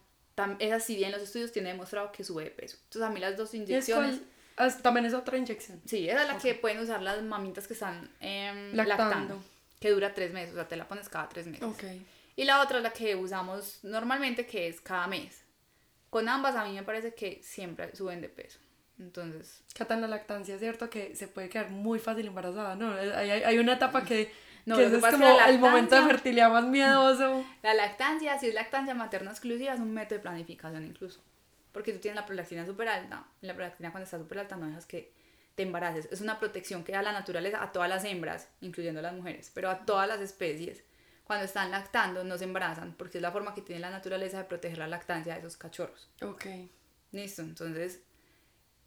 esa sí bien los estudios tiene demostrado que sube de peso. Entonces a mí las dos ¿Y es inyecciones... Ah, también es otra inyección. Sí, esa es la que pueden usar las mamitas que están em, Lactando. lactando. que dura tres meses, o sea, te la pones cada tres meses. Ok. Y la otra es la que usamos normalmente, que es cada mes. Con ambas a mí me parece que siempre suben de peso. Entonces, Cata en la lactancia, ¿cierto? Que se puede quedar muy fácil embarazada, ¿no? Hay, hay una etapa que, No, que lo que es pasa como que el momento de fertilidad más miedoso. la lactancia, si es lactancia materna exclusiva, es un método de planificación incluso. Porque tú tienes la prolactina súper alta. y La prolactina cuando está súper alta no dejas que te embaraces. Es una protección que da la naturaleza a todas las hembras, incluyendo a las mujeres, pero a todas las especies. Cuando están lactando no se embarazan porque es la forma que tiene la naturaleza de proteger la lactancia de esos cachorros. Ok. Listo, entonces,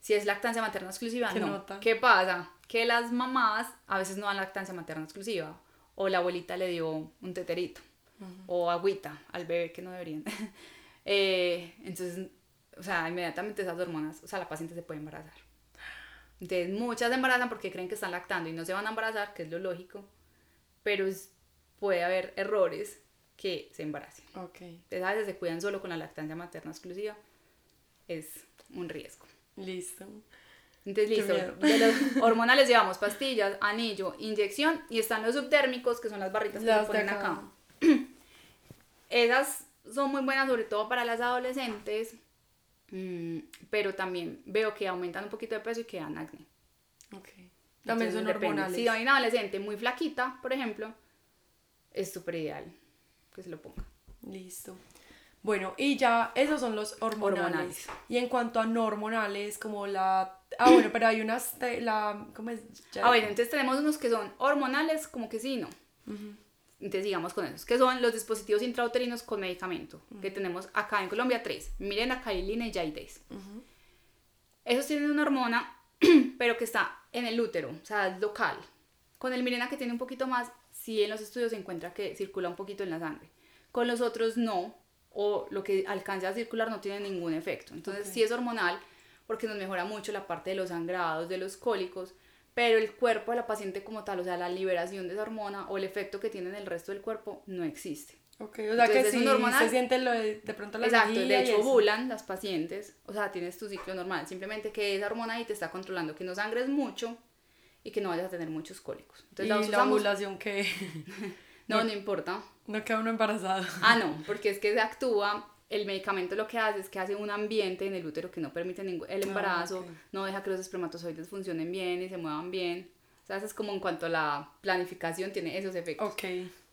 si es lactancia materna exclusiva, ¿Qué no. nota? ¿Qué pasa? Que las mamás a veces no dan lactancia materna exclusiva, o la abuelita le dio un teterito, o agüita al bebé que no deberían. <laughs> Eh, entonces, o sea, inmediatamente esas hormonas, o sea, la paciente se puede embarazar. Entonces, muchas se embarazan porque creen que están lactando y no se van a embarazar, que es lo lógico, pero es- puede haber errores que se embaracen. Ok. Entonces a veces se cuidan solo con la lactancia materna exclusiva. Es un riesgo. Listo. Entonces, listo. De los <laughs> hormonales llevamos pastillas, anillo, inyección y están los subtérmicos, que son las barritas que se ponen acá. <clears throat> Esas son muy buenas, sobre todo para las adolescentes, mm, pero también veo que aumentan un poquito de peso y que dan acné. Ok. También Entonces, son depende. hormonales. Si hay una adolescente muy flaquita, por ejemplo, es súper ideal que se lo ponga. Listo. Bueno, y ya esos son los hormonales. Hormonales. Y en cuanto a no hormonales, como la... Ah, bueno, pero hay unas... la, ¿Cómo es? Ya- Ah, bueno, entonces tenemos unos que son hormonales, como que sí y no. Entonces sigamos con esos, que son los dispositivos intrauterinos con medicamento, que tenemos acá en Colombia tres, Mirena, Cailina y Jaides. Esos tienen una hormona, <clears throat> pero que está en el útero, o sea, es local. Con el Mirena que tiene un poquito más, sí en los estudios se encuentra que circula un poquito en la sangre. Con los otros no, o lo que alcanza a circular no tiene ningún efecto. Entonces Ok. sí es hormonal porque nos mejora mucho la parte de los sangrados, de los cólicos, pero el cuerpo de la paciente como tal, o sea, la liberación de esa hormona o el efecto que tiene en el resto del cuerpo no existe. Ok, o sea que Entonces, es sí hormonal. se siente lo de, de pronto la Exacto, de hecho ovulan las pacientes, o sea, tienes tu ciclo normal, simplemente que esa hormona ahí te está controlando que no sangres mucho y que no vayas a tener muchos cólicos. Entonces y la usamos, ovulación que <laughs> no, <laughs> no importa. no queda uno embarazado. Ah, no, porque es que se actúa, el medicamento lo que hace es que hace un ambiente en el útero que no permite ningún, el Ah, embarazo, ok. no deja que los espermatozoides funcionen bien y se muevan bien. O sea, eso es como en cuanto a la planificación tiene esos efectos. Ok,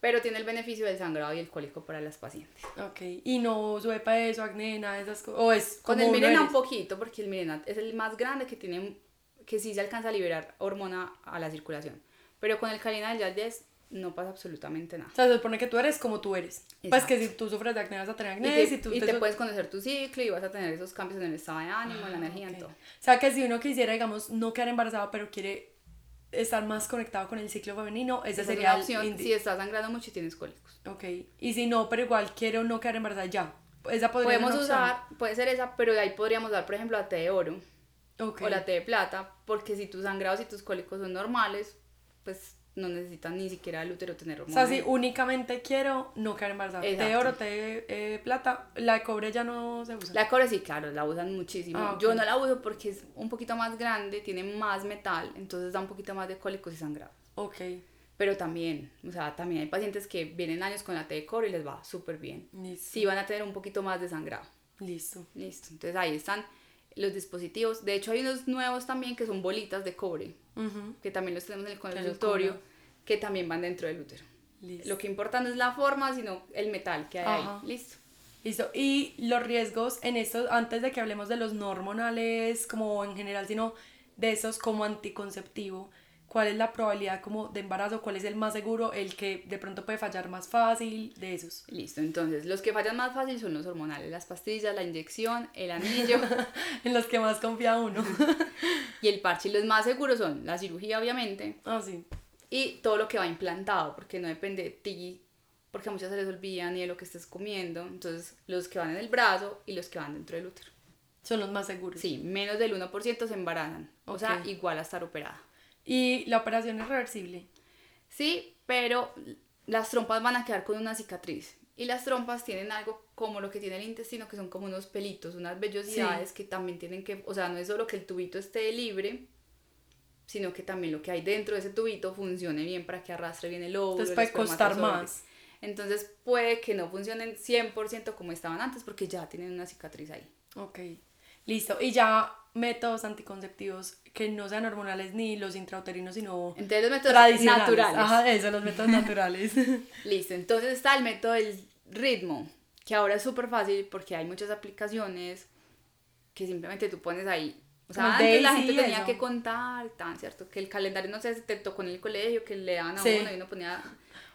Pero tiene el beneficio del sangrado y el cólico para las pacientes. ok. Y no sube peso, acné, nada de esas cosas. O es Con como el uno Mirena un poquito, porque el Mirena es el más grande que tiene, que sí se alcanza a liberar hormona a la circulación. Pero con el Calina del Yaldes no pasa absolutamente nada. O sea, se supone que tú eres como tú eres. Pues Exacto. que si tú sufres de acné vas a tener Y acné, te, si tú y te te puedes conocer tu ciclo y vas a tener esos cambios en el estado de ánimo, en la energía, en Ok. todo. O sea, que si uno quisiera, digamos, no quedar embarazado, pero quiere estar más conectado con el ciclo femenino, Esa es sería una el opción si estás sangrando mucho y tienes cólicos. Ok. Y si no, pero igual quiero no quedar embarazada, ya. Esa podría Podemos ser una opción. usar, puede ser esa, pero de ahí podríamos dar, por ejemplo, la té de oro Ok. o la té de plata, porque si tus sangrados y tus cólicos son normales, pues no necesitan ni siquiera el útero tener O hormonas. sea, si únicamente quiero no quedar embarazada. Té de oro, té de eh, plata, la de cobre ya no se usa. La cobre sí, claro, la usan muchísimo. Ah. Yo no la uso porque es un poquito más grande, tiene más metal, entonces da un poquito más de cólicos y sangrado. Ok. Pero también, o sea, también hay pacientes que vienen años con la té de cobre y les va súper bien. Listo. Sí van a tener un poquito más de sangrado. Listo. Listo. Entonces ahí están los dispositivos. De hecho hay unos nuevos también que son bolitas de cobre, Que también los tenemos en el consultorio, que también van dentro del útero. Listo. Lo que importa no es la forma, sino el metal que hay Ajá. ahí. Listo. Listo. Y los riesgos en estos, antes de que hablemos de los no hormonales, como en general, sino de esos como anticonceptivo, ¿cuál es la probabilidad como de embarazo? ¿Cuál es el más seguro? El que de pronto puede fallar más fácil, de esos. Listo. Entonces, los que fallan más fácil son los hormonales, las pastillas, la inyección, el anillo. <laughs> en los que más confía uno. <laughs> Y el parche, y los más seguros son la cirugía, obviamente, ah, sí. y todo lo que va implantado, porque no depende de ti, porque a muchas se les olvida ni de lo que estés comiendo. Entonces, los que van en el brazo y los que van dentro del útero. Son los más seguros. Sí, menos del 1% se embarazan. O sea, igual a estar operada. Y la operación es reversible. Sí, pero las trompas van a quedar con una cicatriz. Y las trompas tienen algo como lo que tiene el intestino, que son como unos pelitos, unas vellosidades que también tienen que, o sea, no es solo que el tubito esté libre, sino que también lo que hay dentro de ese tubito funcione bien para que arrastre bien el óvulo. Entonces puede costar más. Entonces puede que no funcionen 100% como estaban antes porque ya tienen una cicatriz ahí. Ok. Listo. Y ya métodos anticonceptivos que no sean hormonales ni los intrauterinos, sino Entonces los métodos tradicionales. naturales. Ajá, eso, los métodos <laughs> naturales. <laughs> Listo, entonces está el método del ritmo, que ahora es súper fácil porque hay muchas aplicaciones que simplemente tú pones ahí. O sea, Como antes la gente tenía eso. que contar, tan cierto, que el calendario no sé si te tocó en el colegio, que le daban a Sí. uno y uno ponía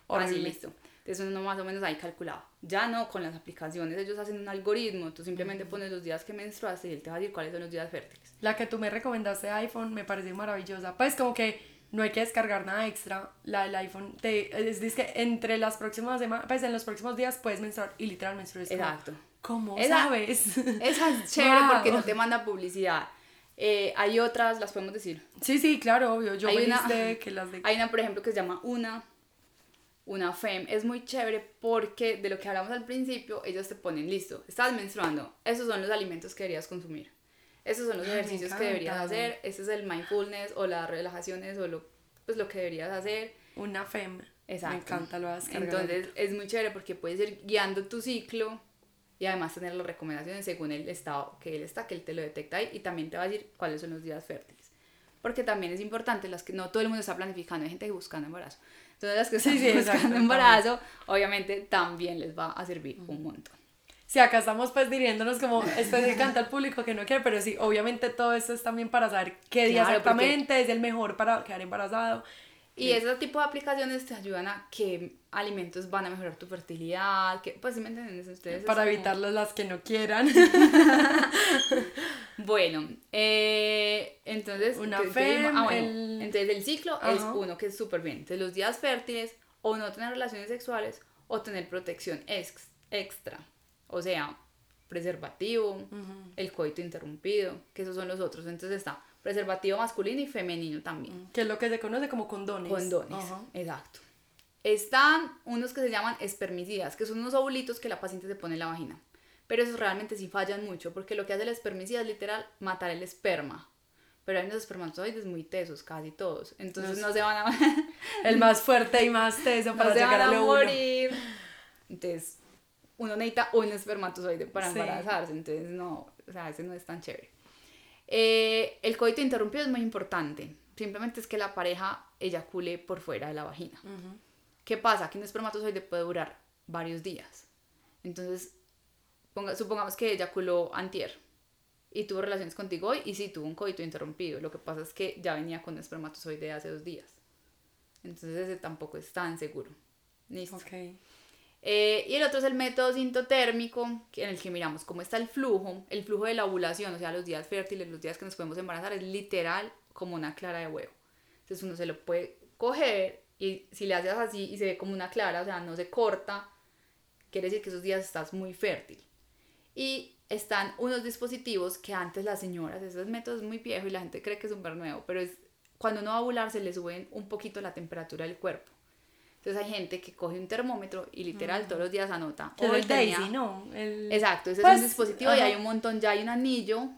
así, listo. Entonces uno más o menos ahí calculaba. Ya no, con las aplicaciones ellos hacen un algoritmo, tú simplemente pones los días que menstruaste y él te va a decir cuáles son los días fértiles. La que tú me recomendaste de iPhone me pareció maravillosa. Pues como que no hay que descargar nada extra. La del iPhone te es, dice que entre las próximas semanas, pues en los próximos días puedes menstruar y literal menstruar. Exacto. ¿Cómo Esa- sabes? Esa es chévere Wow. porque no te manda publicidad. Eh, hay otras, las podemos decir. sí, sí, claro, obvio. Yo Hay feliz una- que las de... <laughs> Hay una, por ejemplo, que se llama Una, una FEM es muy chévere porque de lo que hablamos al principio, ellos te ponen listo, estás menstruando, esos son los alimentos que deberías consumir, esos son los ejercicios que deberías hacer, ese es el mindfulness o las relajaciones o lo, pues, lo que deberías hacer. Una FEM. Exacto. Me encanta, lo vas a Entonces es muy chévere porque puedes ir guiando tu ciclo y además tener las recomendaciones según el estado que él está, que él te lo detecta ahí y también te va a decir cuáles son los días fértiles. Porque también es importante, las que no todo el mundo está planificando, hay gente buscando embarazo. Entonces las que están sí, buscando embarazo, obviamente también les va a servir un montón. Sí, acá estamos pues dirigiéndonos como específicamente al público que no quiere, pero sí, obviamente todo esto es también para saber qué día Claro, exactamente es el mejor para quedar embarazado. Y ese tipo de aplicaciones te ayudan a qué alimentos van a mejorar tu fertilidad, que pues si me entienden ustedes. es Para como- evitar las que no quieran. <laughs> Bueno, eh, entonces, Una ¿qué- qué FEM, dijimos? Ah, bueno, el- entonces el ciclo es uno que es súper bien. Entonces los días fértiles o no tener relaciones sexuales o tener protección ex- extra. O sea, preservativo, el coito interrumpido, que esos son los otros. Entonces está preservativo masculino y femenino también. que es lo que se conoce como condones. Condones, Ajá. exacto. Están unos que se llaman espermicidas, que son unos ovulitos que la paciente se pone en la vagina. Pero esos realmente sí fallan mucho, porque lo que hace el espermicida es literal matar el esperma. Pero hay unos espermatozoides muy tesos, casi todos. Entonces Los- no se van a, <laughs> El más fuerte y más teso <laughs> para no se llegar van a lo uno. morir. Entonces, uno necesita un espermatozoide para Sí. embarazarse. Entonces, no, o sea, ese no es tan chévere. Eh, el coito interrumpido es muy importante. Simplemente es que la pareja eyacule por fuera de la vagina. ¿Qué pasa? Que un espermatozoide puede durar varios días. Entonces, ponga- supongamos que eyaculó antier y tuvo relaciones contigo hoy y sí tuvo un coito interrumpido. Lo que pasa es que ya venía con un espermatozoide de hace dos días. Entonces ese tampoco es tan seguro. Listo. Ok. Eh, y el otro es el método sintotérmico, en el que miramos cómo está el flujo, el flujo de la ovulación, o sea, los días fértiles, los días que nos podemos embarazar, es literal como una clara de huevo. Entonces uno se lo puede coger y si le haces así y se ve como una clara, o sea, no se corta, quiere decir que esos días estás muy fértil. Y están unos dispositivos que antes las señoras, ese método es muy viejo y la gente cree que es súper nuevo, pero es cuando uno va a ovular se le suben un poquito la temperatura del cuerpo. Entonces hay gente que coge un termómetro y literal todos los días anota. "Hoy el tenía-". Daisy, ¿no? El... Exacto, ese Pues, es un dispositivo y ajá. hay un montón, ya hay un anillo.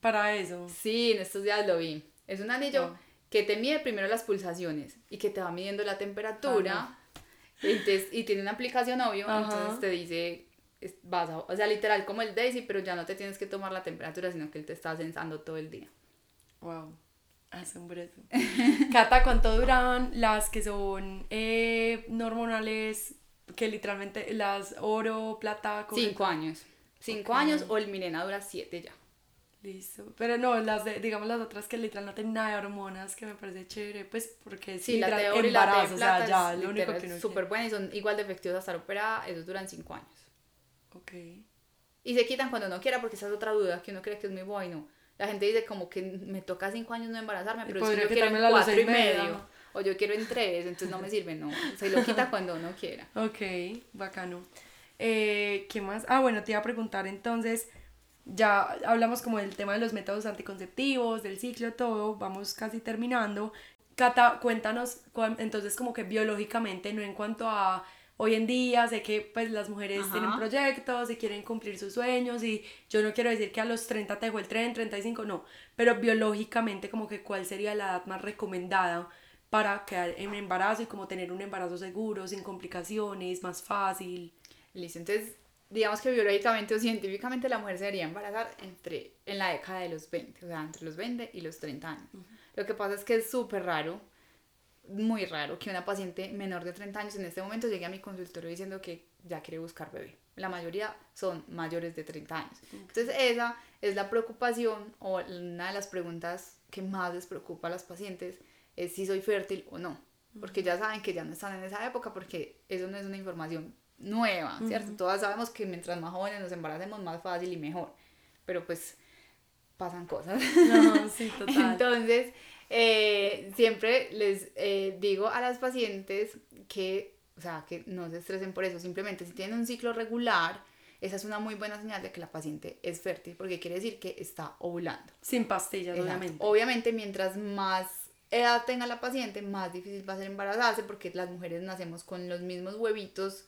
Para eso. Sí, en estos días lo vi. Es un anillo Wow. que te mide primero las pulsaciones y que te va midiendo la temperatura. Entonces, y tiene una aplicación, obvio, entonces te dice, es- vas a- o sea, literal como el Daisy, pero ya no te tienes que tomar la temperatura, sino que él te está sensando todo el día. Wow. Asombroso. <laughs> Cata, ¿cuánto duran las que son eh, no hormonales? Que literalmente las oro, plata? Cinco años. Cinco Ok. años o el Mirena dura siete ya. Listo. Pero no, las de, digamos las otras que literal no tienen nada de hormonas, que me parece chévere, pues porque Sí, la de oro y la de o sea, plata ya, es lo único que no súper buena y son igual de efectivos hasta la operada, esos duran cinco años. Ok. Y se quitan cuando no quiera, porque esa es otra duda, que uno cree que es muy bueno. La gente dice como que me toca cinco años no embarazarme, pero es que yo quiero en cuatro y medio. O yo quiero en tres, entonces no me sirve, no. Se lo quita cuando uno quiera. <laughs> Ok, bacano. Eh, ¿Qué más? Ah, bueno, te iba a preguntar entonces, ya hablamos como del tema de los métodos anticonceptivos, del ciclo, todo, vamos casi terminando. Cata, cuéntanos, entonces como que biológicamente, no en cuanto a hoy en día, sé que pues las mujeres Ajá. tienen proyectos y quieren cumplir sus sueños y yo no quiero decir que a los 30 te dejó el tren, 35, no, pero biológicamente como que cuál sería la edad más recomendada para quedar en embarazo y como tener un embarazo seguro, sin complicaciones, más fácil. Listo, entonces digamos que biológicamente o científicamente la mujer se debería embarazar entre, en la década de los 20, o sea, entre los 20 y los 30 años. Lo que pasa es que es súper raro, muy raro, que una paciente menor de 30 años en este momento llegue a mi consultorio diciendo que ya quiere buscar bebé. La mayoría son mayores de 30 años. Entonces esa es la preocupación o una de las preguntas que más les preocupa a las pacientes es si soy fértil o no. Porque ya saben que ya no están en esa época porque eso no es una información nueva, ¿cierto? Todas sabemos que mientras más jóvenes nos embaracemos más fácil y mejor. Pero pues pasan cosas. No, sí, <laughs> total. Entonces, eh, siempre les eh, digo a las pacientes que, o sea, que no se estresen por eso. Simplemente si tienen un ciclo regular, esa es una muy buena señal de que la paciente es fértil, porque quiere decir que está ovulando. Sin pastillas, Exacto. obviamente. Obviamente, mientras más edad tenga la paciente, más difícil va a ser embarazarse porque las mujeres nacemos con los mismos huevitos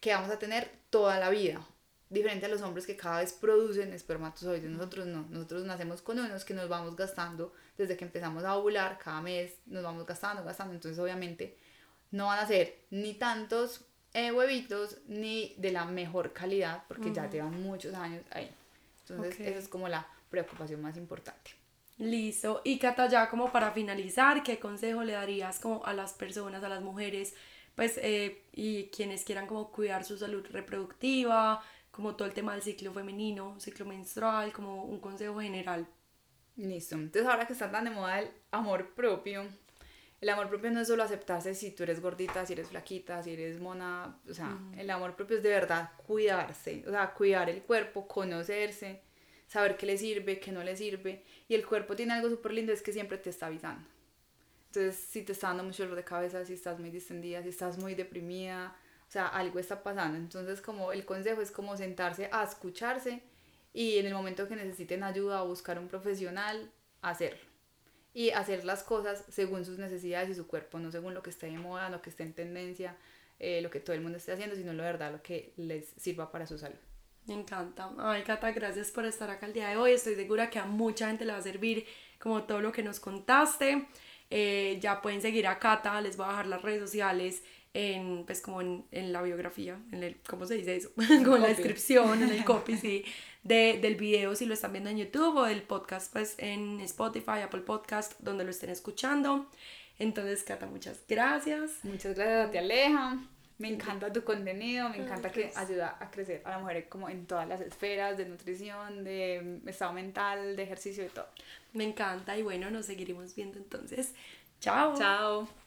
que vamos a tener toda la vida. Diferente a los hombres que cada vez producen espermatozoides, nosotros no, nosotros nacemos con unos que nos vamos gastando desde que empezamos a ovular, cada mes nos vamos gastando, gastando, entonces obviamente no van a ser ni tantos eh, huevitos ni de la mejor calidad porque ya llevan muchos años ahí. Entonces esa es como la preocupación más importante. Listo. Y Cata, ya como para finalizar, ¿qué consejo le darías como a las personas, a las mujeres, pues, eh, y quienes quieran como cuidar su salud reproductiva, como todo el tema del ciclo femenino, ciclo menstrual, como un consejo general? Listo. Entonces ahora que está tan de moda el amor propio, el amor propio no es solo aceptarse si tú eres gordita, si eres flaquita, si eres mona, o sea, el amor propio es de verdad cuidarse, o sea, cuidar el cuerpo, conocerse, saber qué le sirve, qué no le sirve. Y el cuerpo tiene algo súper lindo, es que siempre te está avisando. Entonces, si te está dando mucho dolor de cabeza, si estás muy distendida, si estás muy deprimida, o sea, algo está pasando. Entonces, como el consejo es como sentarse a escucharse y en el momento que necesiten ayuda o buscar un profesional, hacerlo y hacer las cosas según sus necesidades y su cuerpo, no según lo que esté de moda, lo que esté en tendencia, eh, lo que todo el mundo esté haciendo, sino lo verdad, lo que les sirva para su salud. Me encanta. Ay, Cata, gracias por estar acá el día de hoy. Estoy segura que a mucha gente le va a servir como todo lo que nos contaste. Eh, ya pueden seguir a Cata, les voy a dejar las redes sociales en, pues como en, en la biografía, en el, ¿cómo se dice eso? <laughs> como en la descripción, en el copy, <laughs> sí de, del video si lo están viendo en YouTube o del podcast pues en Spotify, Apple Podcast, donde lo estén escuchando. Entonces, Cata, muchas gracias. Muchas gracias, te Aleja. Me encanta tu contenido, me encanta que ayuda a crecer a la mujer como en todas las esferas de nutrición, de estado mental, de ejercicio y todo. Me encanta y bueno, nos seguiremos viendo entonces. Chao. Chao.